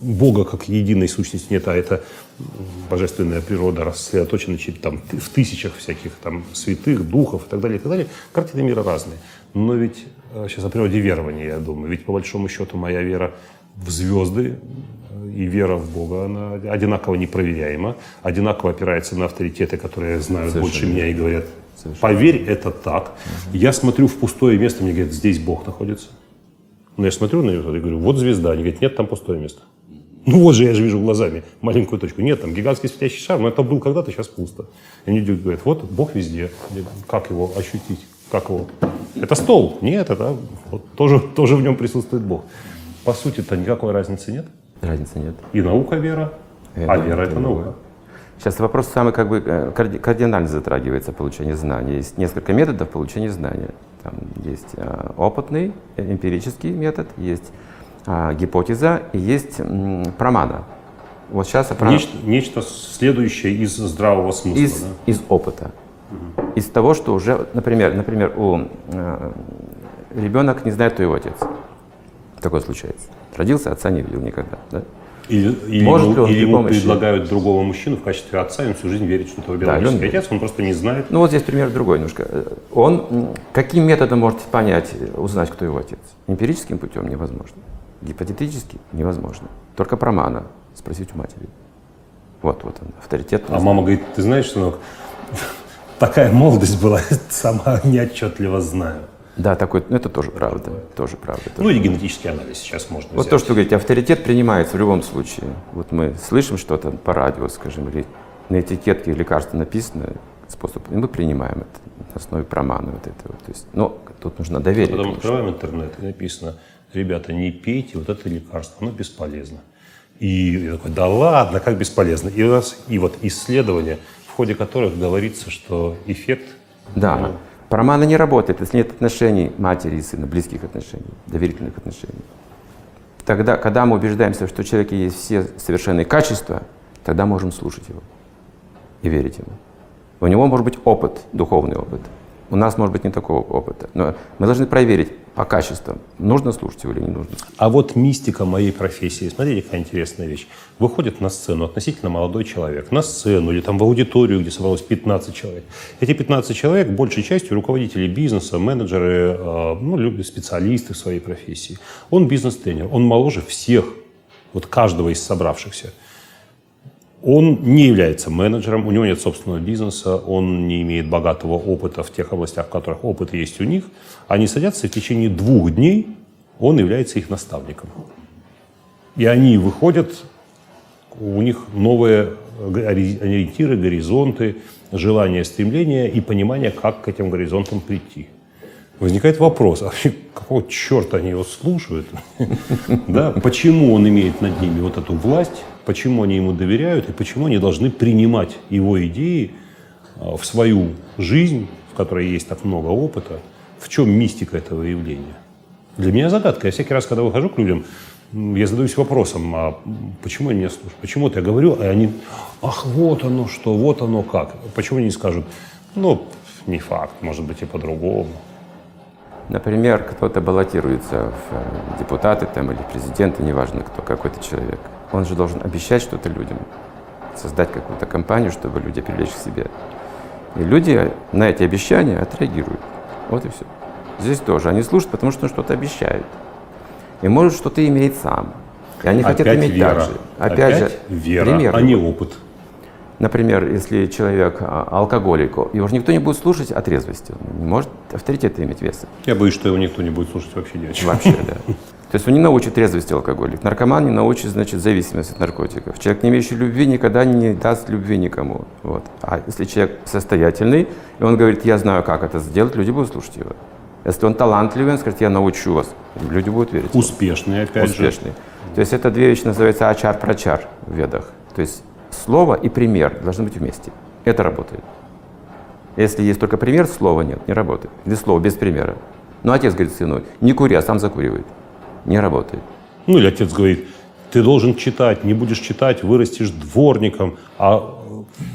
Бога как единой сущности нет, а это божественная природа рассредоточена там в тысячах всяких там святых, духов и так далее, и так далее. Картины мира разные. Но ведь э, сейчас о природе верования, я думаю, ведь по большому счету моя вера в звезды э, и вера в Бога, она одинаково непроверяема, одинаково опирается на авторитеты, которые знают больше меня и говорят, поверь, это так. Я смотрю в пустое место, мне говорят, здесь Бог находится. Но я смотрю на нее и говорю, вот звезда. Они говорят, нет, там пустое место. Ну вот же я же вижу глазами маленькую точку. Нет, там гигантский светящий шар, но это был когда-то, сейчас пусто. И они говорят, вот Бог везде. Я Как его ощутить? Как его? Это стол. Нет, это вот тоже, тоже в нем присутствует Бог. По сути-то никакой разницы нет. Разницы нет. И наука вера, И а вера это наука. Сейчас вопрос самый как бы э, карди- кардинально затрагивается получение знания. Есть несколько методов получения знания. Там есть э, опытный, э, эмпирический метод, есть гипотеза и есть промана. Вот сейчас о про- Нечто, нечто следующее из здравого смысла. из, да? из опыта. Из того, что уже, например, например, у э, ребенок не знает, кто его отец. Такое случается. Родился, отца не видел никогда. Да? Или, или Может ему, ли он или ему помощи- предлагают другого мужчину в качестве отца, и он всю жизнь верит, что это его Да, он биологический верит. отец, он просто не знает. Ну вот здесь пример другой немножко. Он каким методом может понять, узнать, кто его отец? Эмпирическим путем невозможно. Гипотетически невозможно. Только промана спросить у матери. Вот, вот он, авторитет. А мама говорит, ты знаешь, сынок, такая молодость была, сама неотчетливо знаю. Да, такой, ну это тоже правда. Тоже правда. Ну тоже. и генетический анализ сейчас можно Вот взять. то, что вы говорите, авторитет принимается в любом случае. Вот мы слышим что-то по радио, скажем, или на этикетке лекарства написано, способ, и мы принимаем это. на основе промана вот этого. То есть, ну, тут нужно доверие. Потом конечно. открываем интернет и написано, ребята, не пейте вот это лекарство, оно бесполезно. И я такой, да ладно, как бесполезно. И у нас и вот исследования, в ходе которых говорится, что эффект Да. Промана не работает, если нет отношений матери и сына, близких отношений, доверительных отношений. Тогда, когда мы убеждаемся, что у человека есть все совершенные качества, тогда можем слушать его и верить ему. У него может быть опыт, духовный опыт. У нас может быть не такого опыта. Но мы должны проверить по качествам, нужно слушать его или не нужно. А вот мистика моей профессии. Смотрите, какая интересная вещь. Выходит на сцену относительно молодой человек, на сцену или там в аудиторию, где собралось 15 человек. Эти 15 человек большей частью руководители бизнеса, менеджеры, э, ну, люди, специалисты в своей профессии. Он бизнес-тренер, он моложе всех, вот каждого из собравшихся. Он не является менеджером, у него нет собственного бизнеса, он не имеет богатого опыта в тех областях, в которых опыт есть у них. Они садятся, и в течение двух дней он является их наставником. И они выходят, у них новые ори- ориентиры, горизонты, желания, стремления и понимание, как к этим горизонтам прийти. Возникает вопрос, а какого черта они его слушают? Да, почему он имеет над ними вот эту власть, почему они ему доверяют и почему они должны принимать его идеи а, в свою жизнь, в которой есть так много опыта, в чем мистика этого явления? Для меня загадка. Я всякий раз, когда выхожу к людям, я задаюсь вопросом, а почему они меня слушают? Почему вот я говорю, а они, ах, вот оно что, вот оно как. Почему они не скажут, ну, не факт, может быть и по-другому. Например, кто-то баллотируется в э, депутаты там, или президенты, неважно кто, какой-то человек. Он же должен обещать что-то людям, создать какую-то кампанию, чтобы люди привлечь к себе. И люди на эти обещания отреагируют. Вот и все. Здесь тоже. Они слушают, потому что он что-то обещает. И может что-то иметь сам. И они хотят Опять иметь вера. так же. Опять, же, вера, пример. а не опыт. Например, если человек а, алкоголик, его же никто не будет слушать о трезвости. Он не может авторитет иметь веса. Я боюсь, что его никто не будет слушать вообще ни о чем. Вообще, да. То есть он не научит трезвости алкоголик. Наркоман не научит, значит, зависимости от наркотиков. Человек, не имеющий любви, никогда не даст любви никому. Вот. А если человек состоятельный, и он говорит, я знаю, как это сделать, люди будут слушать его. Если он талантливый, он скажет, я научу вас. Люди будут верить. Успешный, опять же. Успешный. То есть это две вещи называются ачар-прачар в ведах. То есть слово и пример должны быть вместе. Это работает. Если есть только пример, слова нет, не работает. Или слово без примера. Но отец говорит сыну, не кури, а сам закуривает. Не работает. Ну или отец говорит, ты должен читать, не будешь читать, вырастешь дворником. А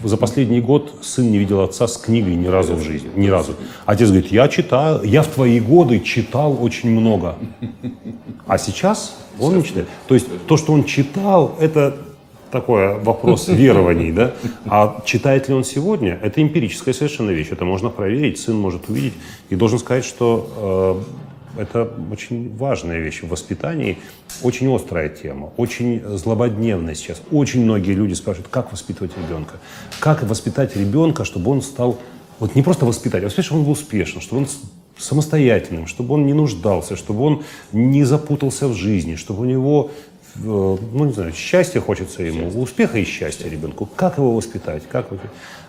за последний год сын не видел отца с книгой ни разу в жизни. Ни разу. Отец говорит, я читаю, я в твои годы читал очень много. А сейчас он не читает. То есть то, что он читал, это такой вопрос верований, да? А читает ли он сегодня, это эмпирическая совершенно вещь. Это можно проверить, сын может увидеть. И должен сказать, что э, это очень важная вещь в воспитании, очень острая тема, очень злободневная сейчас. Очень многие люди спрашивают, как воспитывать ребенка? Как воспитать ребенка, чтобы он стал, вот не просто воспитать, а воспитать, чтобы он был успешен, чтобы он самостоятельным, чтобы он не нуждался, чтобы он не запутался в жизни, чтобы у него, э, ну не знаю, счастья хочется ему, успеха и счастья ребенку. Как его воспитать, как, э,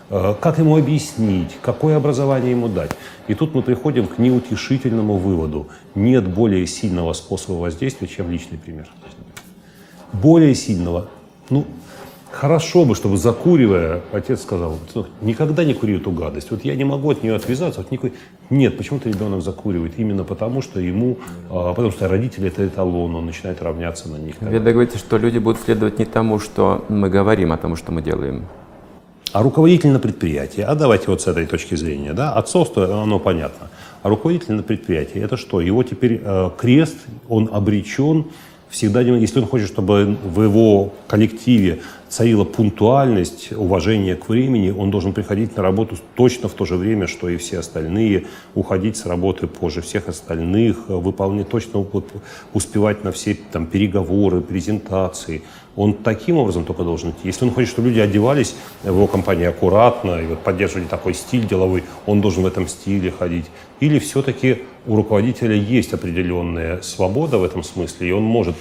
как ему объяснить, какое образование ему дать. И тут мы приходим к неутешительному выводу. Нет более сильного способа воздействия, чем личный пример. Более сильного. Ну, хорошо бы, чтобы закуривая, отец сказал, «Сынок, никогда не кури эту гадость. Вот я не могу от нее отвязаться. Вот кури». Нет, почему-то ребенок закуривает. Именно потому, что ему, а, потому что родители это эталон, он начинает равняться на них. Веда говорится, что люди будут следовать не тому, что мы говорим, а тому, что мы делаем. А руководитель на предприятии, а давайте вот с этой точки зрения, да, отцовство, оно понятно. А руководитель на предприятии, это что? Его теперь э, крест, он обречен всегда, если он хочет, чтобы в его коллективе царила пунктуальность, уважение к времени, он должен приходить на работу точно в то же время, что и все остальные, уходить с работы позже всех остальных, э, выполнять точно успевать на все там переговоры, презентации. Он таким образом только должен идти. Если он хочет, чтобы люди одевались в его компании аккуратно и вот поддерживали такой стиль деловой, он должен в этом стиле ходить. Или все-таки у руководителя есть определенная свобода в этом смысле, и он может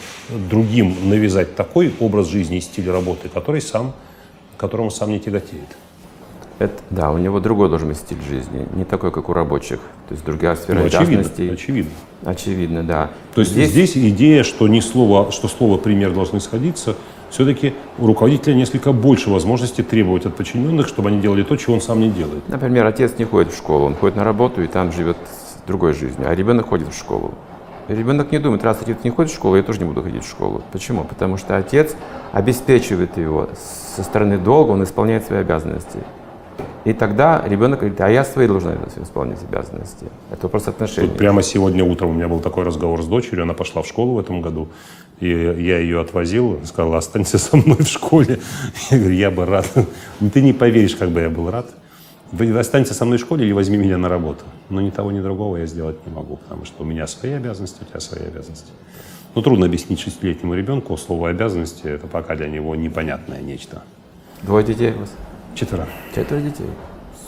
другим навязать такой образ жизни и стиль работы, который сам, которому сам не тяготеет. Это, да, у него другой должен быть стиль жизни, не такой, как у рабочих. То есть другая сфера Ну, очевидно, очевидно. Очевидно, да. То есть здесь, идея, что не слово, что слово пример должны сходиться, все-таки у руководителя несколько больше возможностей требовать от подчиненных, чтобы они делали то, чего он сам не делает. Например, отец не ходит в школу, он ходит на работу и там живет другой жизнью, а ребенок ходит в школу. Ребенок не думает, раз отец не ходит в школу, я тоже не буду ходить в школу. Почему? Потому что отец обеспечивает его со стороны долга, он исполняет свои обязанности. И тогда ребенок говорит, а я свои должен исполнять обязанности. Это вопрос отношений. Тут прямо сегодня утром у меня был такой разговор с дочерью, она пошла в школу в этом году, и я ее отвозил, сказала, останься со мной в школе. Я говорю, я бы рад. Ты не поверишь, как бы я был рад. Вы останься со мной в школе или возьми меня на работу. Но ни того, ни другого я сделать не могу, потому что у меня свои обязанности, у тебя свои обязанности. Ну, трудно объяснить шестилетнему ребенку слово «обязанности», это пока для него непонятное нечто. Двое детей у вас? Четверо. Четверо детей.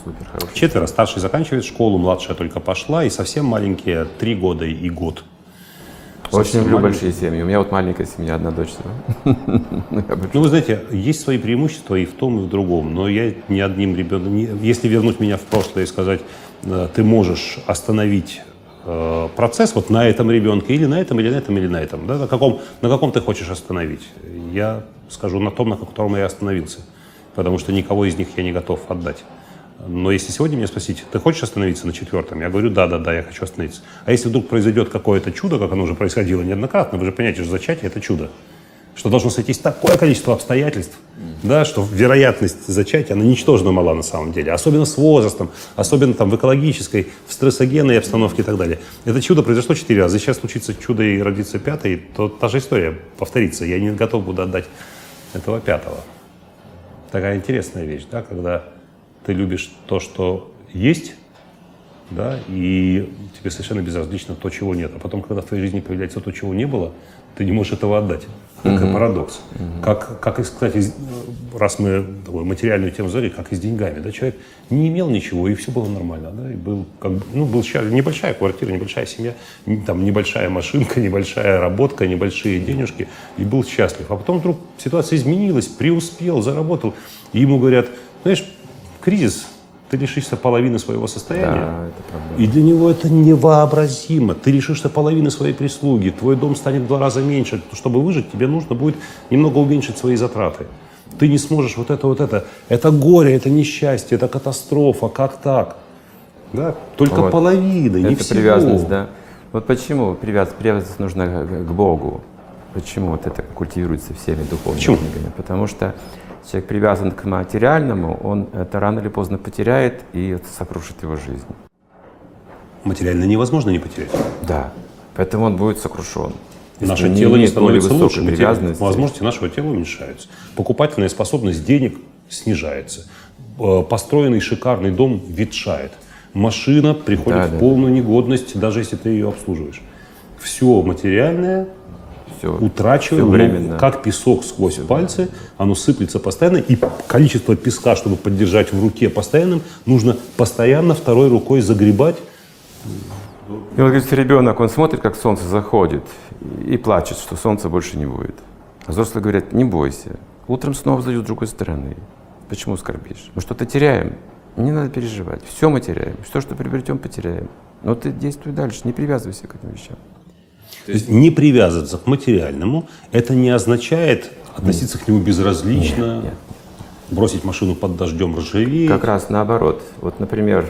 Супер, хорошо. Четверо. Старший заканчивает школу, младшая только пошла, и совсем маленькие три года и год. Очень Совсем люблю маленькие. большие семьи. У меня вот маленькая семья, одна дочь. Ну, вы знаете, есть свои преимущества и в том, и в другом. Но я ни одним ребенком... Если вернуть меня в прошлое и сказать, э, ты можешь остановить э, процесс вот на этом ребенке, или на этом, или на этом, или на этом, да, на каком, на каком ты хочешь остановить, я скажу на том, на котором я остановился. Потому что никого из них я не готов отдать. Но если сегодня меня спросить, ты хочешь остановиться на четвертом? Я говорю, да, да, да, я хочу остановиться. А если вдруг произойдет какое-то чудо, как оно уже происходило неоднократно, вы же понимаете, что зачатие – это чудо. Что должно сойтись такое количество обстоятельств, да, что вероятность зачатия, она ничтожно мала на самом деле. Особенно с возрастом, особенно там в экологической, в стрессогенной обстановке и так далее. Это чудо произошло четыре раза. Сейчас случится чудо и родится пятый, то та же история повторится. Я не готов буду отдать этого пятого. Такая интересная вещь, да, когда ты любишь то, что есть, да, и тебе совершенно безразлично то, чего нет. А потом, когда в твоей жизни появляется то, чего не было, ты не можешь этого отдать. Такой парадокс. Как, как и, кстати, раз мы такую материальную тему взяли, как и с деньгами. Да, человек не имел ничего, и все было нормально. Да, и был, как, ну, был небольшая квартира, небольшая семья, там, небольшая машинка, небольшая работка, небольшие денежки, и был счастлив. А потом вдруг ситуация изменилась, преуспел, заработал, и ему говорят, знаешь, кризис, ты лишишься половины своего состояния. Да, это правда. И для него это невообразимо. Ты лишишься половины своей прислуги, твой дом станет в два раза меньше. Чтобы выжить, тебе нужно будет немного уменьшить свои затраты. Ты не сможешь вот это, вот это. Это горе, это несчастье, это катастрофа. Как так? Да? Только Вот. половина, не Это всего. привязанность, да. Вот почему привязанность, привязанность нужна к, к Богу? Почему вот это культивируется всеми духовными Почему? книгами? Потому что человек привязан к материальному, он это рано или поздно потеряет, и это сокрушит его жизнь. Материально невозможно не потерять. Да. Поэтому он будет сокрушен. Если Наше тело не становится лучше, привязанности. возможности нашего тела уменьшаются. Покупательная способность денег снижается. Э, Построенный шикарный дом ветшает. Машина приходит Да, в да. полную негодность, даже если ты ее обслуживаешь. Все материальное Все, утрачиваем, но временно. как песок сквозь пальцы, оно сыплется постоянно, и количество песка, чтобы поддержать в руке постоянным, нужно постоянно второй рукой загребать. И вот, говорит, ребенок, он смотрит, как солнце заходит, и плачет, что солнца больше не будет. А взрослые говорят, не бойся, утром снова зайдет с другой стороны. Почему скорбишь? Мы что-то теряем, не надо переживать. Все мы теряем, все, что приобретем, потеряем. Но ты действуй дальше, не привязывайся к этим вещам. То есть не привязываться к материальному, это не означает относиться к нему безразлично, Нет, нет. бросить машину под дождем ржавеет. Как раз наоборот. Вот, например,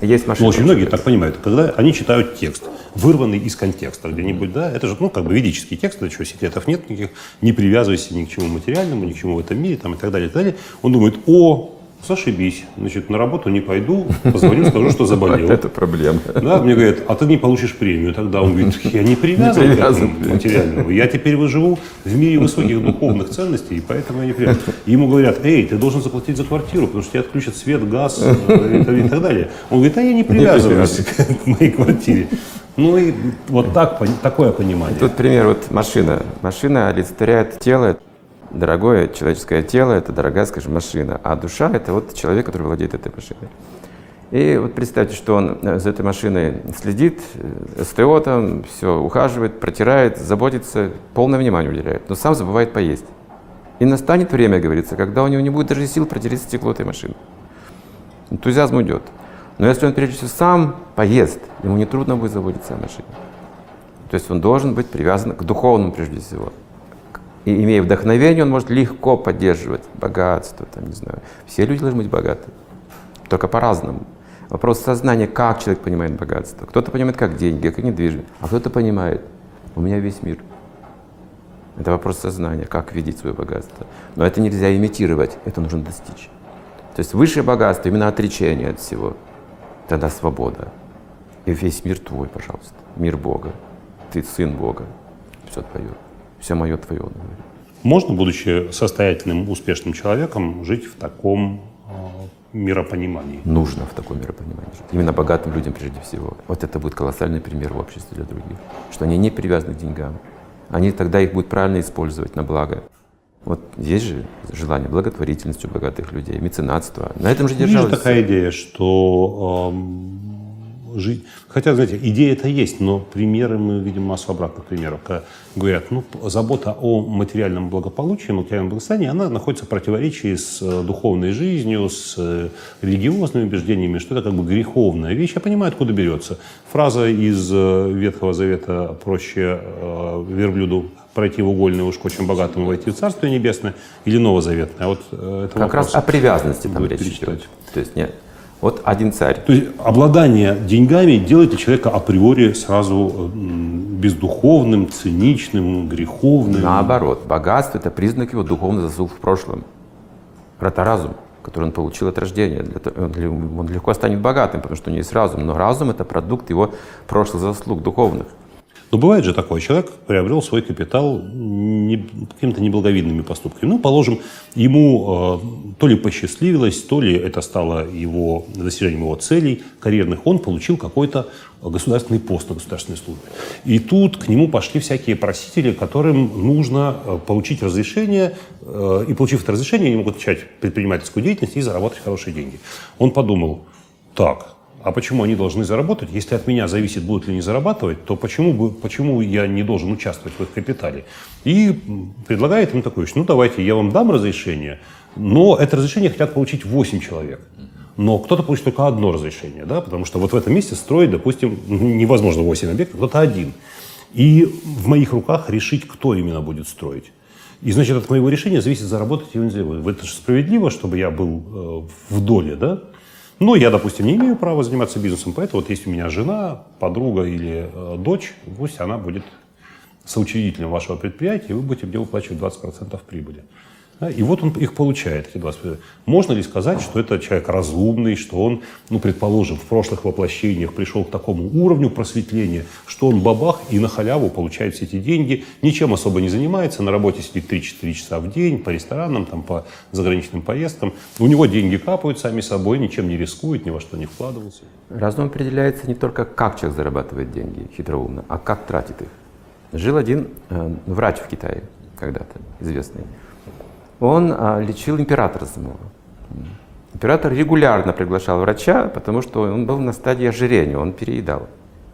есть машина. Ну, очень многие так понимают, когда они читают текст, вырванный из контекста где-нибудь, да, это же, ну, как бы ведический текст, это что, секретов нет никаких, не привязывайся ни к чему материальному, ни к чему в этом мире, там, и так далее, и так далее. Он думает, о, зашибись, значит, на работу не пойду, позвоню, скажу, что заболел. Это проблема. Да, мне говорят, а ты не получишь премию. Тогда он говорит, я не привязан, Не к привязан. этому материальному. Я теперь выживу в мире высоких духовных ценностей, и поэтому я не привязан. Ему говорят, эй, ты должен заплатить за квартиру, потому что тебе отключат свет, газ э, и, так- далее. Он говорит, а я не привязываюсь к моей квартире. Ну и вот так, такое понимание. Тут пример, вот машина. Машина олицетворяет тело, дорогое человеческое тело, это дорогая, скажем, машина. А душа — это вот человек, который владеет этой машиной. И вот представьте, что он э, за этой машиной следит, э, СТО там, все ухаживает, протирает, заботится, полное внимание уделяет, но сам забывает поесть. И настанет время, говорится, когда у него не будет даже сил протереть стекло этой машины. энтузиазм уйдет. Но если он прежде всего сам поест, ему не трудно будет заботиться о машине. То есть он должен быть привязан к духовному прежде всего. И имея вдохновение, он может легко поддерживать богатство, там, не знаю. Все люди должны быть богаты, только по-разному. Вопрос сознания, как человек понимает богатство. Кто-то понимает как деньги, как недвижимость, а кто-то понимает, у меня весь мир. Это вопрос сознания, как видеть свое богатство. Но это нельзя имитировать, это нужно достичь. То есть высшее богатство именно отречение от всего. Тогда свобода. И весь мир твой, пожалуйста. Мир Бога. Ты сын Бога. Все твое. Все мое твое. Можно, будучи состоятельным, успешным человеком, жить в таком э, миропонимании? Нужно в таком миропонимании жить. Именно богатым людям прежде всего. Вот это будет колоссальный пример в обществе для других. Что они не привязаны к деньгам. Они тогда их будут правильно использовать на благо. Вот есть же желание благотворительности у богатых людей, меценатство. На этом же Есть держалось. же такая идея, что эм, жить... Хотя, знаете, идея это есть, но примеры мы видим массу обратных примеров. Когда говорят, ну, забота о материальном благополучии, материальном благосостоянии, она находится в противоречии с э, духовной жизнью, с э, религиозными убеждениями, что это как бы греховная вещь. Я понимаю, откуда берется. Фраза из э, Ветхого Завета «проще верблюду пройти в угольное ушко, чем богатому войти в Царствие Небесное» или Новозаветное. Вот это Как раз вопрос. о привязанности там речь идет. То есть нет. Вот один царь. То есть обладание деньгами делает человека априори сразу м, бездуховным, циничным, греховным. Наоборот, богатство – это признак его духовных заслуг в прошлом. Это разум, который он получил от рождения. Ле- он легко станет богатым, потому что у него есть разум. Но разум – это продукт его прошлых заслуг духовных. Но бывает же такое, человек приобрел свой капитал не- какими-то неблаговидными поступками. Ну, положим, ему э, то ли посчастливилось, то ли это стало его достижением его целей карьерных, он получил какой-то государственный пост на государственной службе. И тут к нему пошли всякие просители, которым нужно э, получить разрешение, э, и получив это разрешение, они могут начать предпринимательскую деятельность и заработать хорошие деньги. Он подумал, так, а почему они должны заработать? Если от меня зависит, будут ли они зарабатывать, то почему, бы, почему я не должен участвовать в их капитале? И предлагает им такую вещь. Ну, давайте, я вам дам разрешение, но это разрешение хотят получить 8 человек. Но кто-то получит только одно разрешение, да, потому что вот в этом месте строить, допустим, невозможно 8 объектов, кто-то один. И в моих руках решить, кто именно будет строить. И, значит, от моего решения зависит, заработать или не заработать. Это же справедливо, чтобы я был э, в доле, да? Но я, допустим, не имею права заниматься бизнесом, поэтому вот есть у меня жена, подруга или э, дочь, пусть она будет соучредителем вашего предприятия, и вы будете мне выплачивать 20% прибыли. Да, и вот он их получает, эти 20%. Можно ли сказать, что это человек разумный, что он, ну, предположим, в прошлых воплощениях пришел к такому уровню просветления, что он бабах и на халяву получает все эти деньги, ничем особо не занимается, на работе сидит 3-4 часа в день, по ресторанам, там, по заграничным поездкам. У него деньги капают сами собой, ничем не рискует, ни во что не вкладывался. Разум определяется не только, как человек зарабатывает деньги хитроумно, а как тратит их. Жил один э, врач в Китае когда-то, известный. Он а, лечил императора самого. Император регулярно приглашал врача, потому что он был на стадии ожирения, он переедал.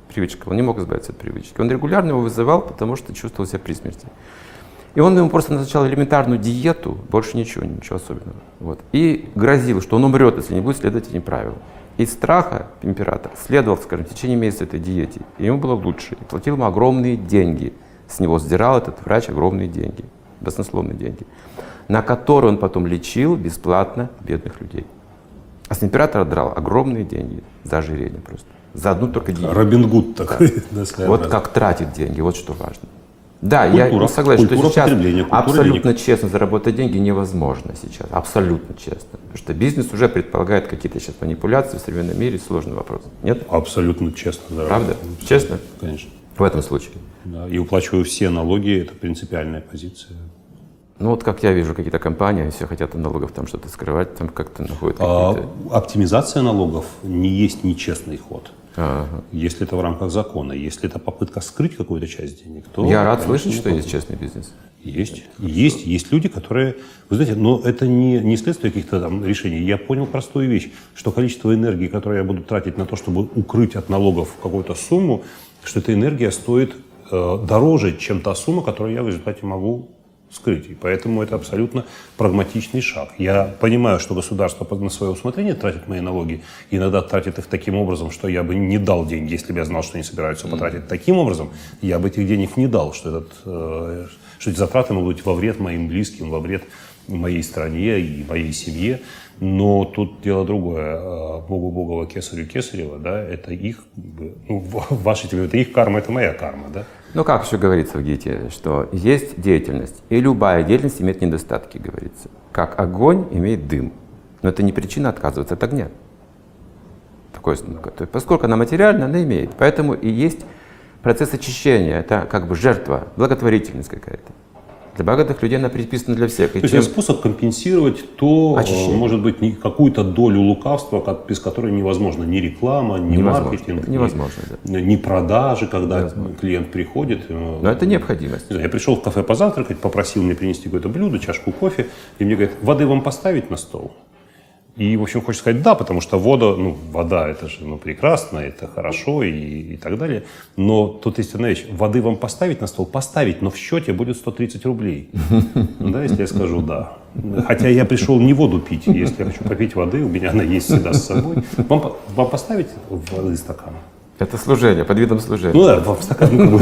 Привычка, он не мог избавиться от привычки. Он регулярно его вызывал, потому что чувствовал себя при смерти. И он ему просто назначал элементарную диету, больше ничего, ничего особенного. Вот. И грозил, что он умрет, если не будет следовать этим правилам. Из страха император следовал, скажем, в течение месяца этой диете. И ему было лучше. И платил ему огромные деньги. С него сдирал этот врач огромные деньги, баснословные деньги, на которые он потом лечил бесплатно бедных людей. А с императора драл огромные деньги за ожирение просто. За одну только диету. Робин Гуд такой. да, Вот как тратить деньги, вот что важно. Да, я Культура, не согласен, культура что сейчас абсолютно денег. честно заработать деньги невозможно сейчас. Абсолютно честно. Потому что бизнес уже предполагает какие-то сейчас манипуляции в современном мире, сложный вопрос. Нет? Абсолютно честно. да. Правда? Честно? Конечно. В этом случае. Да, и уплачиваю все налоги, это принципиальная позиция. Ну вот как я вижу, какие-то компании, все хотят от налогов там что-то скрывать, там как-то находят А, какие-то... оптимизация налогов не есть нечестный ход. Ага. Если это в рамках закона, если это попытка скрыть какую-то часть денег, то... Я рад слышать, что есть честный бизнес. Есть. Есть, есть люди, которые, вы знаете, но это не, не следствие каких-то там решений. Я понял простую вещь, что количество энергии, которое я буду тратить на то, чтобы укрыть от налогов какую-то сумму, что эта энергия стоит дороже, чем та сумма, которую я в результате могу вскрытий. Поэтому это абсолютно прагматичный шаг. Я понимаю, что государство на свое усмотрение тратит мои налоги, иногда тратит их таким образом, что я бы не дал деньги, если бы я знал, что они собираются потратить таким образом, я бы этих денег не дал, что, этот, э, что эти затраты могут быть во вред моим близким, во вред моей стране и моей семье. Но тут дело другое. Э, Богу Богова, Кесарю Кесарева, да, это их, ну, в вашей теме, это их карма, это моя карма, да. Ну, как еще говорится в Гите, что есть деятельность, и любая деятельность имеет недостатки, говорится. Как огонь имеет дым. Но это не причина отказываться от огня. Такое, поскольку она материальна, она имеет. Поэтому и есть процесс очищения. Это как бы жертва, благотворительность какая-то. Для богатых людей она предписана для всех. И То есть чем- это способ компенсировать то, э, Очищение. может быть, какую-то долю лукавства, как- без которой невозможно ни реклама, ни Невозможно. маркетинг, ни- Невозможно, да. ни, продажи, когда клиент приходит. э, Но это необходимость. Не знаю, я пришел в кафе позавтракать, попросил мне принести какое-то блюдо, чашку кофе, и мне говорят, воды вам поставить на стол? И, в общем, хочется сказать, да, потому что вода, ну, вода, это же, ну, прекрасно, это хорошо и, и так далее. Но тут есть одна вещь. Воды вам поставить на стол? Поставить, но в счете будет 130 рублей. Да, если я скажу да. Хотя я пришел не воду пить. Если я хочу попить воды, у меня она есть всегда с собой. Вам, вам поставить воды стакан? Это служение, под видом служения. Ну да, вам стакан.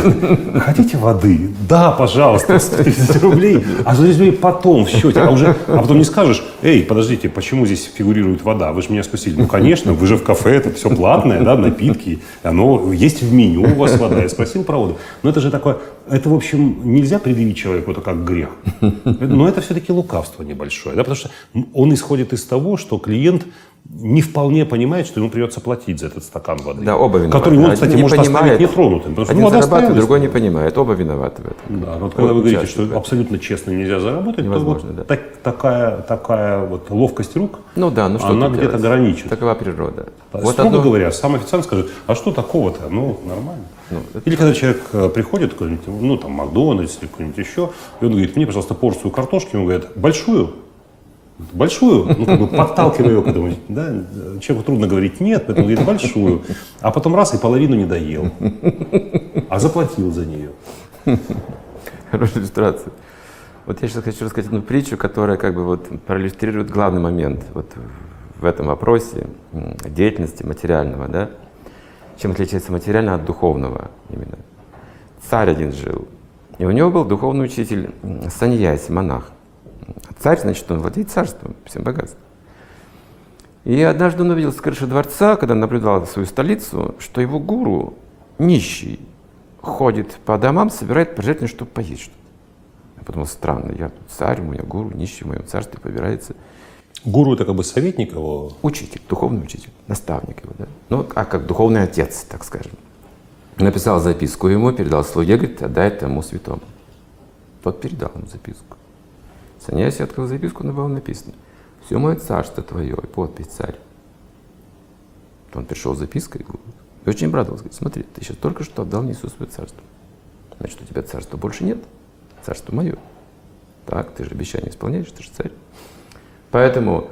Хотите воды? Да, пожалуйста, 130 рублей. А 130 рублей потом в счете. А, уже, а потом не скажешь, эй, подождите, почему здесь фигурирует вода? Вы же меня спросили. Ну, конечно, вы же в кафе, это все платное, да, напитки. Оно есть в меню у вас вода. Я спросил про воду. Но это же такое, это, в общем, нельзя предъявить человеку это как грех. Но это все-таки лукавство небольшое. Да, потому что он исходит из того, что клиент не вполне понимает, что ему придется платить за этот стакан воды. Да, оба виноваты. Который он, Один кстати, не может понимает, оставить нетронутым. Потому что, Один ну, зарабатывает, другой не понимает. Оба виноваты в этом. Да, вот когда вы говорите, что абсолютно честно нельзя заработать, Невозможно, то вот да. так- такая, такая вот ловкость рук, Ну да, ну что она где-то граничит. Такова природа. Вот Строго говоря, сам официант скажет, а что такого-то? Ну, нормально. Ну, это- Или когда человек э, приходит, ну, там, Макдональдс или какой-нибудь еще, и он говорит, мне, пожалуйста, порцию картошки, ему говорят, большую? Большую? Ну, как бы подталкивая его к этому. Да? Человеку трудно говорить нет, поэтому говорит большую. А потом раз и половину не доел. А заплатил за нее. Хорошая иллюстрация. Вот я сейчас хочу рассказать одну притчу, которая как бы вот проиллюстрирует главный момент вот в этом вопросе деятельности материального, да? Чем отличается материальное от духовного именно? Царь один жил, и у него был духовный учитель м, Саньяси, монах. Царь, значит, он владеет царством, всем богатством. И однажды он увидел с крыши дворца, когда наблюдал свою столицу, что его гуру, нищий, ходит по домам, собирает пожертвования, чтобы поесть что-то. Я подумал, странно, я тут царь, у меня гуру, нищий в моем царстве побирается. Гуру это как бы советник его. Учитель, духовный учитель, наставник его, да? Ну, а как духовный отец, так скажем. Написал записку ему, передал слуге, говорит, отдай тому святому. Тот передал ему записку. Саньяси открыл записку, на было написано, все мое царство твое, и подпись царь. Он пришел с запиской и очень обрадовался, говорит, смотри, ты сейчас только что отдал мне все свое царство. Значит, у тебя царства больше нет, царство мое. Так, ты же обещание исполняешь, ты же царь. Поэтому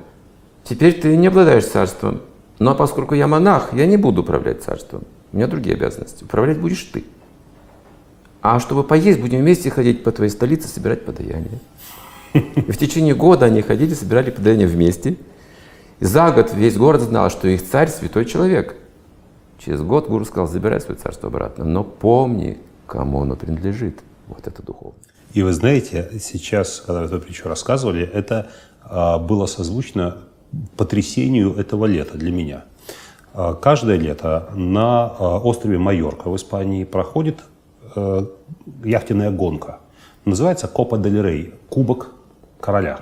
теперь ты не обладаешь царством. Но поскольку я монах, я не буду управлять царством. У меня другие обязанности. Управлять будешь ты. А чтобы поесть, будем вместе ходить по твоей столице, собирать подаяние. И в течение года они ходили, собирали подаяние вместе. И за год весь город знал, что их царь святой человек. Через год гуру сказал, забирай свое царство обратно, но помни, кому оно принадлежит. Вот это духовно. И вы знаете, сейчас, когда вы эту притчу рассказывали, это а, было созвучно потрясению этого лета для меня. А, каждое лето на а, острове Майорка в Испании проходит э, яхтенная гонка. Называется Копа дель Рей, Кубок короля.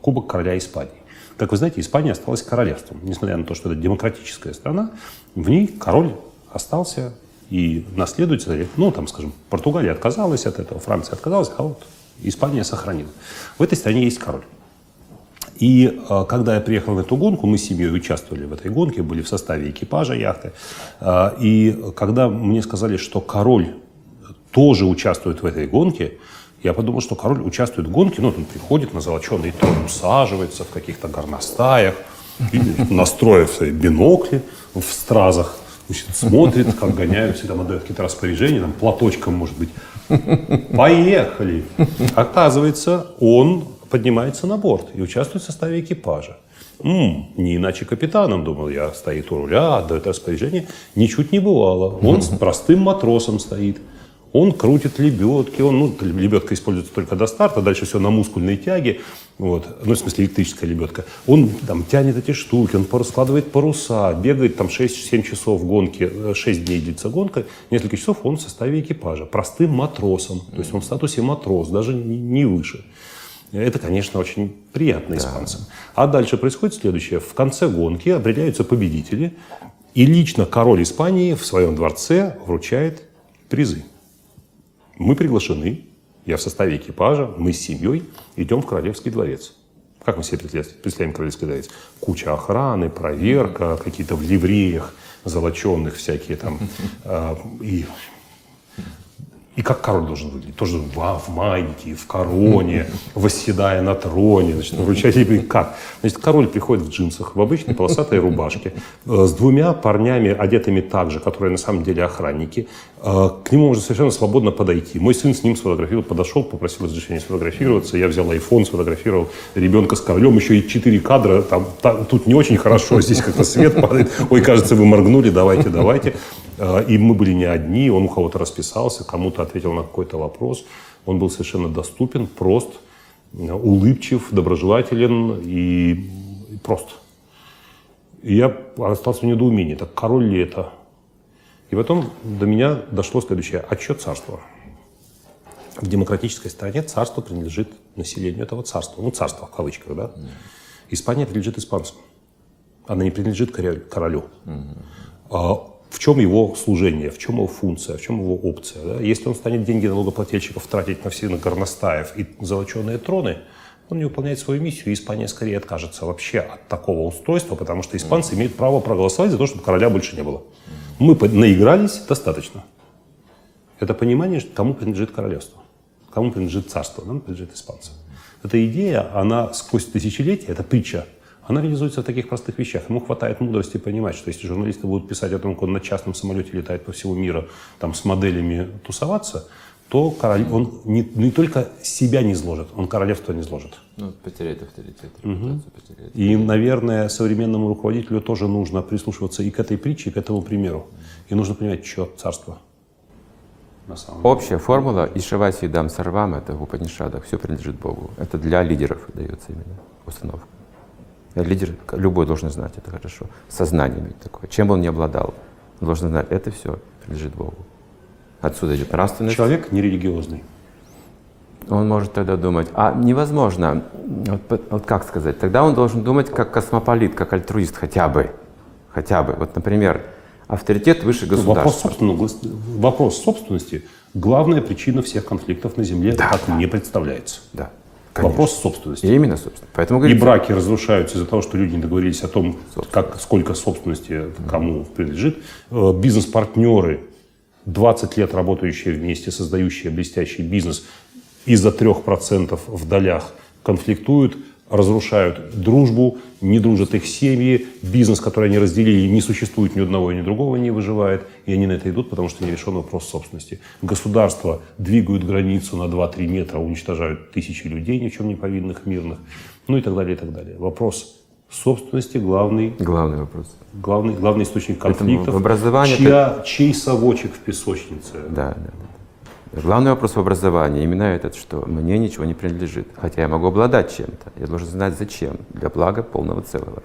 Кубок короля Испании. Как вы знаете, Испания осталась королевством. Несмотря на то, что это демократическая страна, в ней король остался и наследуется, ну, там, скажем, Португалия отказалась от этого, Франция отказалась, а вот Испания сохранила. В этой стране есть король. И э, когда я приехал на эту гонку, мы с семьей участвовали в этой гонке, были в составе экипажа яхты. Э, и когда мне сказали, что король тоже участвует в этой гонке, я подумал, что король участвует в гонке, ну, он приходит на золоченый трон, усаживается в каких-то горностаях, настроив свои бинокли в стразах, Значит, смотрит, как гоняются, там отдает какие-то распоряжения, там платочком, может быть. Поехали! Оказывается, он поднимается на борт и участвует в составе экипажа. М, не иначе капитаном, думал я, стоит у руля, отдает распоряжение. Ничуть не бывало. Он с простым матросом стоит. Он крутит лебедки, он, ну, лебедка используется только до старта, дальше все на мускульной тяге, вот, ну, в смысле электрическая лебедка. Он там тянет эти штуки, он раскладывает паруса, бегает там 6-7 часов гонки, 6 дней длится гонка, несколько часов он в составе экипажа, простым матросом, то есть он в статусе матрос, даже не, выше. Это, конечно, очень приятно испанцам. А дальше происходит следующее. В конце гонки определяются победители, и лично король Испании в своем дворце вручает призы. Мы приглашены, я в составе экипажа, мы с семьей идем в Королевский дворец. Как мы себе представляем Королевский дворец? Куча охраны, проверка, какие-то в ливреях золоченных всякие там. Э, и и как король должен выглядеть? Тоже в, в майнике, в короне, восседая на троне. Значит, вручать и как? Значит, король приходит в джинсах, в обычной полосатой рубашке, э, с двумя парнями, одетыми так же, которые на самом деле охранники. Э, к нему можно совершенно свободно подойти. Мой сын с ним сфотографировал, подошел, попросил разрешения сфотографироваться. Я взял iPhone, сфотографировал ребенка с королем. Еще и четыре кадра. Там, там, тут не очень хорошо, здесь как-то свет падает. Ой, кажется, вы моргнули, давайте, давайте. Э, и мы были не одни, он у кого-то расписался, кому-то ответил на какой-то вопрос. Он был совершенно доступен, прост, э, улыбчив, доброжелателен и прост. И я остался в недоумении, так король ли это? И потом до меня дошло следующее. А что царство? В демократической стране царство принадлежит населению этого царства. Ну, царство в кавычках, да? Испания принадлежит испанцам. Она не принадлежит королю. Mm-hmm в чем его служение, в чем его функция, в чем его опция. Да? Если он станет деньги налогоплательщиков тратить на все на горностаев и золоченые троны, он не выполняет свою миссию, и Испания скорее откажется вообще от такого устройства, потому что испанцы имеют право проголосовать за то, чтобы короля больше не было. Мы наигрались достаточно. Это понимание, кому принадлежит королевство, кому принадлежит царство, нам принадлежит испанцам. Эта идея, она сквозь тысячелетия, это притча она реализуется в таких простых вещах. Ему хватает мудрости понимать, что если журналисты будут писать о том, как он на частном самолете летает по всему миру, там с моделями тусоваться, то король, он не, не только себя не изложит, он королевство не изложит. Ну, потеряет авторитет, угу. потеряет. И, наверное, современному руководителю тоже нужно прислушиваться и к этой притче, и к этому примеру. И нужно понимать, что царство. Общая формула «Ишаваси дам сарвам» — это в Упанишадах, все принадлежит Богу. Это для лидеров дается именно установка. Лидер любой должен знать это хорошо. Сознание иметь такое. Чем он ни обладал, он должен знать, это все принадлежит Богу. Отсюда идет нравственность. Человек нерелигиозный. Он может тогда думать, а невозможно, вот, вот как сказать, тогда он должен думать как космополит, как альтруист хотя бы. Хотя бы. Вот, например, авторитет выше ну, государства. Вопрос, вопрос собственности – главная причина всех конфликтов на Земле, да, как да. мне представляется. Да. Конечно. Вопрос собственности. И именно собственность. Поэтому, говорится, и браки разрушаются из-за того, что люди не договорились о том, как, сколько собственности кому принадлежит. Э, бизнес-партнеры, 20 лет работающие вместе, создающие блестящий бизнес, из-за 3% в долях конфликтуют, разрушают дружбу, не дружат их семьи, бизнес, который они разделили, не существует ни одного, ни другого не выживает, и они на это идут, потому что не решен вопрос собственности. Государства двигают границу на 2-3 метра, уничтожают тысячи людей, ни в чем не повинных, мирных, ну и так далее, и так далее. Вопрос собственности главный, главный вопрос. Главный, главный источник конфликтов. Поэтому в образовании чья, это... Чей совочек в песочнице? Да, да, да. Главный вопрос в образовании именно этот, что мне ничего не принадлежит, хотя я могу обладать чем-то. Я должен знать зачем, для блага полного целого.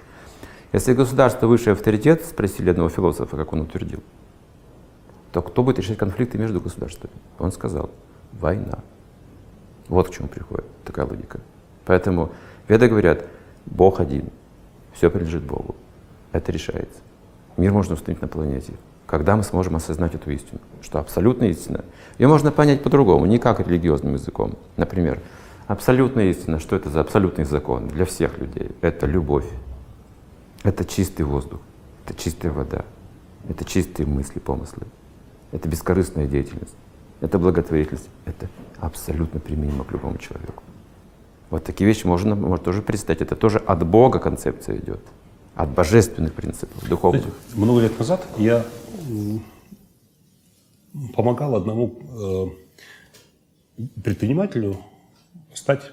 Если государство высший авторитет, спросили одного философа, как он утвердил, то кто будет решать конфликты между государствами? Он сказал, война. Вот к чему приходит такая логика. Поэтому веды говорят, Бог один, все принадлежит Богу. Это решается. Мир можно установить на планете когда мы сможем осознать эту истину, что абсолютная истина, ее можно понять по-другому, не как религиозным языком. Например, абсолютная истина, что это за абсолютный закон для всех людей? Это любовь, это чистый воздух, это чистая вода, это чистые мысли, помыслы, это бескорыстная деятельность, это благотворительность, это абсолютно применимо к любому человеку. Вот такие вещи можно, можно тоже представить. Это тоже от Бога концепция идет. от божественных принципов, духовных. Знаете, много лет назад я помогал одному э, предпринимателю стать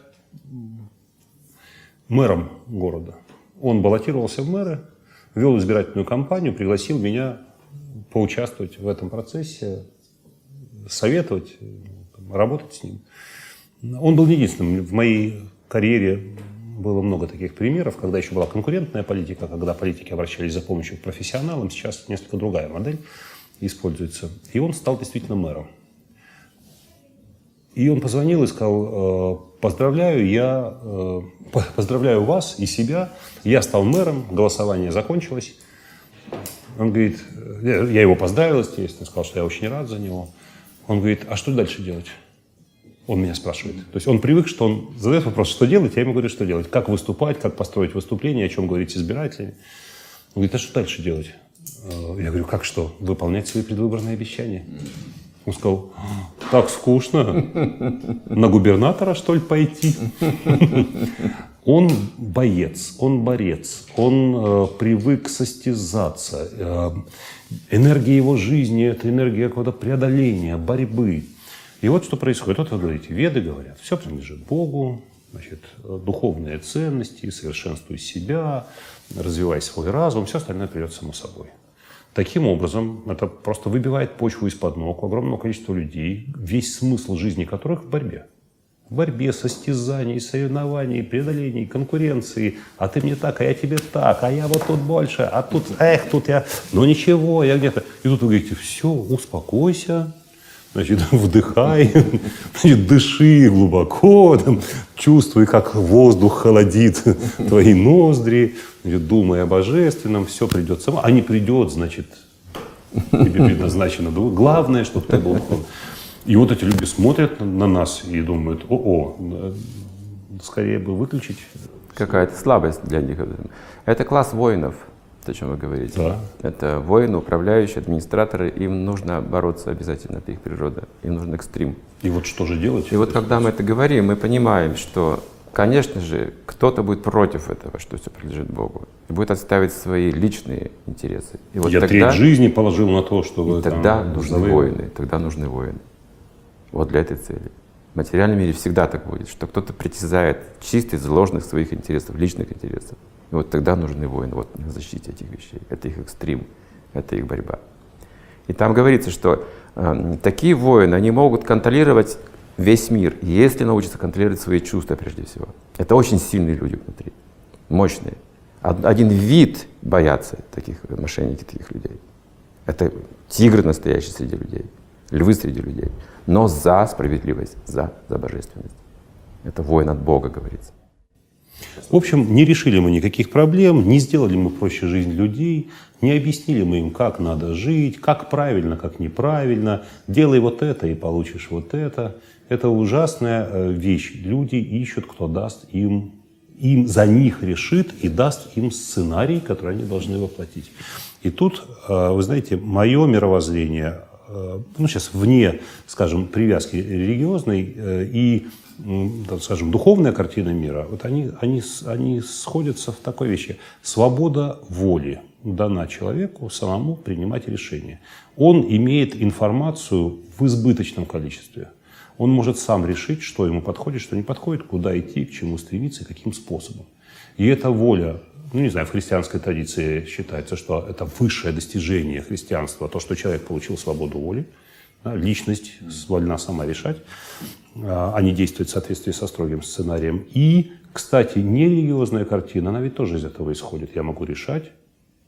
мэром города. Он баллотировался в мэры, вел избирательную кампанию, пригласил меня поучаствовать в этом процессе, советовать, э, работать с ним. Он был единственным. В моей карьере было много таких примеров, когда еще была конкурентная политика, когда политики обращались за помощью к профессионалам. Сейчас несколько другая модель используется. И он стал действительно мэром. И он позвонил и сказал, «Э, поздравляю, я э, по- поздравляю вас и себя. Я стал мэром, голосование закончилось. Он говорит, э, я его поздравил, естественно, сказал, что я очень рад за него. Он говорит, а что дальше делать? Он меня спрашивает. То есть он привык, что он задает вопрос, что делать, я ему говорю, что делать. Как выступать, как построить выступление, о чем говорить с избирателями. Он говорит, а что дальше делать? Э, Я говорю, как что? Выполнять свои предвыборные обещания. Он сказал, так скучно. На губернатора, что ли, пойти? Он боец, он борец, он э, привык состязаться. Э, энергия его жизни – это энергия какого-то преодоления, борьбы. И вот что происходит. Вот вы говорите, веды говорят, все принадлежит Богу, значит, духовные ценности, совершенствуй себя, развивай свой разум, все остальное придет само собой. Таким образом, это просто выбивает почву из-под ног у огромного количества людей, весь смысл жизни которых в борьбе. В борьбе, состязании, соревновании, преодолении, конкуренции. А ты мне так, а я тебе так, а я вот тут больше, а тут, эх, тут я, ну ничего, я где-то. И тут вы говорите, все, успокойся, Значит, вдыхай, значит, дыши глубоко, там, чувствуй, как воздух холодит твои ноздри, значит, думай о божественном, все придет само. А не придет, значит, тебе предназначено. Главное, чтобы ты был духовным. И вот эти люди смотрят на нас и думают, о-о, скорее бы выключить. Какая-то слабость для них. Это класс воинов, о чем вы говорите. Да. Это воины, управляющие, администраторы. Им нужно бороться обязательно, это их природа. Им нужен экстрим. И вот что же делать? И вот когда мы это говорим, мы понимаем, что, конечно же, кто-то будет против этого, что все принадлежит Богу, и будет отставить свои личные интересы. И вот Я тогда, треть жизни положил на то, чтобы и тогда там, нужны завоевать. воины, тогда нужны воины. Вот для этой цели. В материальном мире всегда так будет, что кто-то притязает чисто из ложных своих интересов, личных интересов. И вот тогда нужны воины вот, на защите этих вещей. Это их экстрим, это их борьба. И там говорится, что э, такие воины, они могут контролировать весь мир, если научатся контролировать свои чувства прежде всего. Это очень сильные люди внутри, мощные. Од- Один вид боятся таких мошенники, таких людей. Это тигры настоящие среди людей, львы среди людей, но за справедливость, за, за божественность. Это воин от Бога, говорится. В общем, не решили мы никаких проблем, не сделали мы проще жизнь людей, не объяснили мы им, как надо жить, как правильно, как неправильно. Делай вот это и получишь вот это. Это ужасная э, вещь. Люди ищут, кто даст им, им за них решит и даст им сценарий, который они должны воплотить. И тут, э, вы знаете, мое мировоззрение, э, ну сейчас вне, скажем, привязки религиозной и так скажем, духовная картина мира, вот они, они, они сходятся в такой вещи. Свобода воли дана человеку самому принимать решения. Он имеет информацию в избыточном количестве. Он может сам решить, что ему подходит, что не подходит, куда идти, к чему стремиться каким способом. И эта воля, ну не знаю, в христианской традиции считается, что это высшее достижение христианства, то, что человек получил свободу воли, личность вольна сама решать, а а не действовать в соответствии со строгим сценарием. И, кстати, нерелигиозная картина, она ведь тоже из этого исходит. Я могу решать,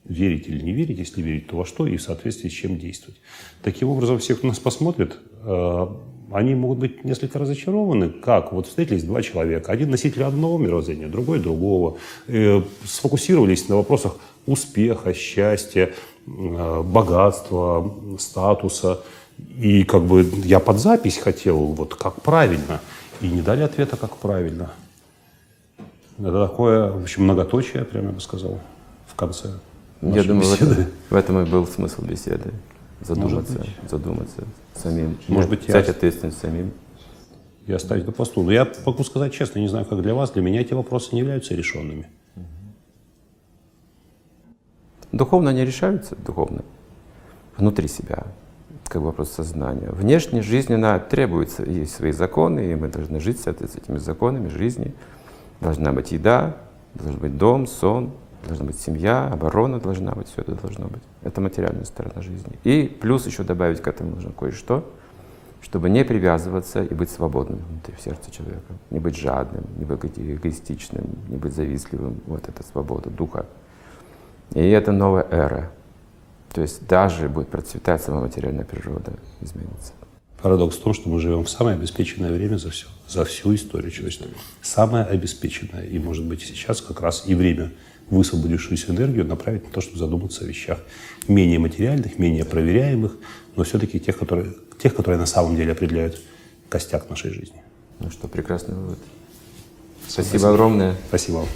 верить или не верить, если верить, то во что и в соответствии с чем действовать. Таким образом, все, кто нас посмотрит, э, они могут быть несколько разочарованы, как вот встретились два человека, один носитель одного мировоззрения, другой другого, э, сфокусировались на вопросах успеха, счастья, э, богатства, статуса. И как бы я под запись хотел, вот как правильно, и не дали ответа, как правильно. Это такое, в общем, многоточие, прямо я бы сказал, в конце. Я думаю, в беседы. этом, в этом и был смысл беседы. Задуматься, задуматься самим. Может быть, взять я- ответственность самим. и оставить на посту. Но я могу сказать честно, не знаю, как для вас, для меня эти вопросы не являются решенными. Духовно они решаются, духовно, внутри себя, как вопрос сознания. Внешне жизненно требуется, есть свои законы, и мы должны жить с эт- с этими законами жизни. Должна быть еда, должен быть дом, сон, должна быть семья, оборона должна быть, все это должно быть. Это материальная сторона жизни. И плюс еще добавить к этому нужно кое-что, чтобы не привязываться и быть свободным внутри сердце человека. Не быть жадным, не быть эгоистичным, не быть завистливым. Вот это свобода духа. И это новая эра. То есть даже будет процветать сама материальная природа, изменится. Парадокс в том, что мы живем в самое обеспеченное время за все, за всю историю человечества. Самое обеспеченное. И, может быть, сейчас как раз и время высвободившуюся энергию направить на то, чтобы задуматься о вещах менее материальных, менее проверяемых, но все-таки тех которые, тех, которые на самом деле определяют костяк нашей жизни. Ну что, прекрасный вывод. Спасибо огромное. Спасибо вам.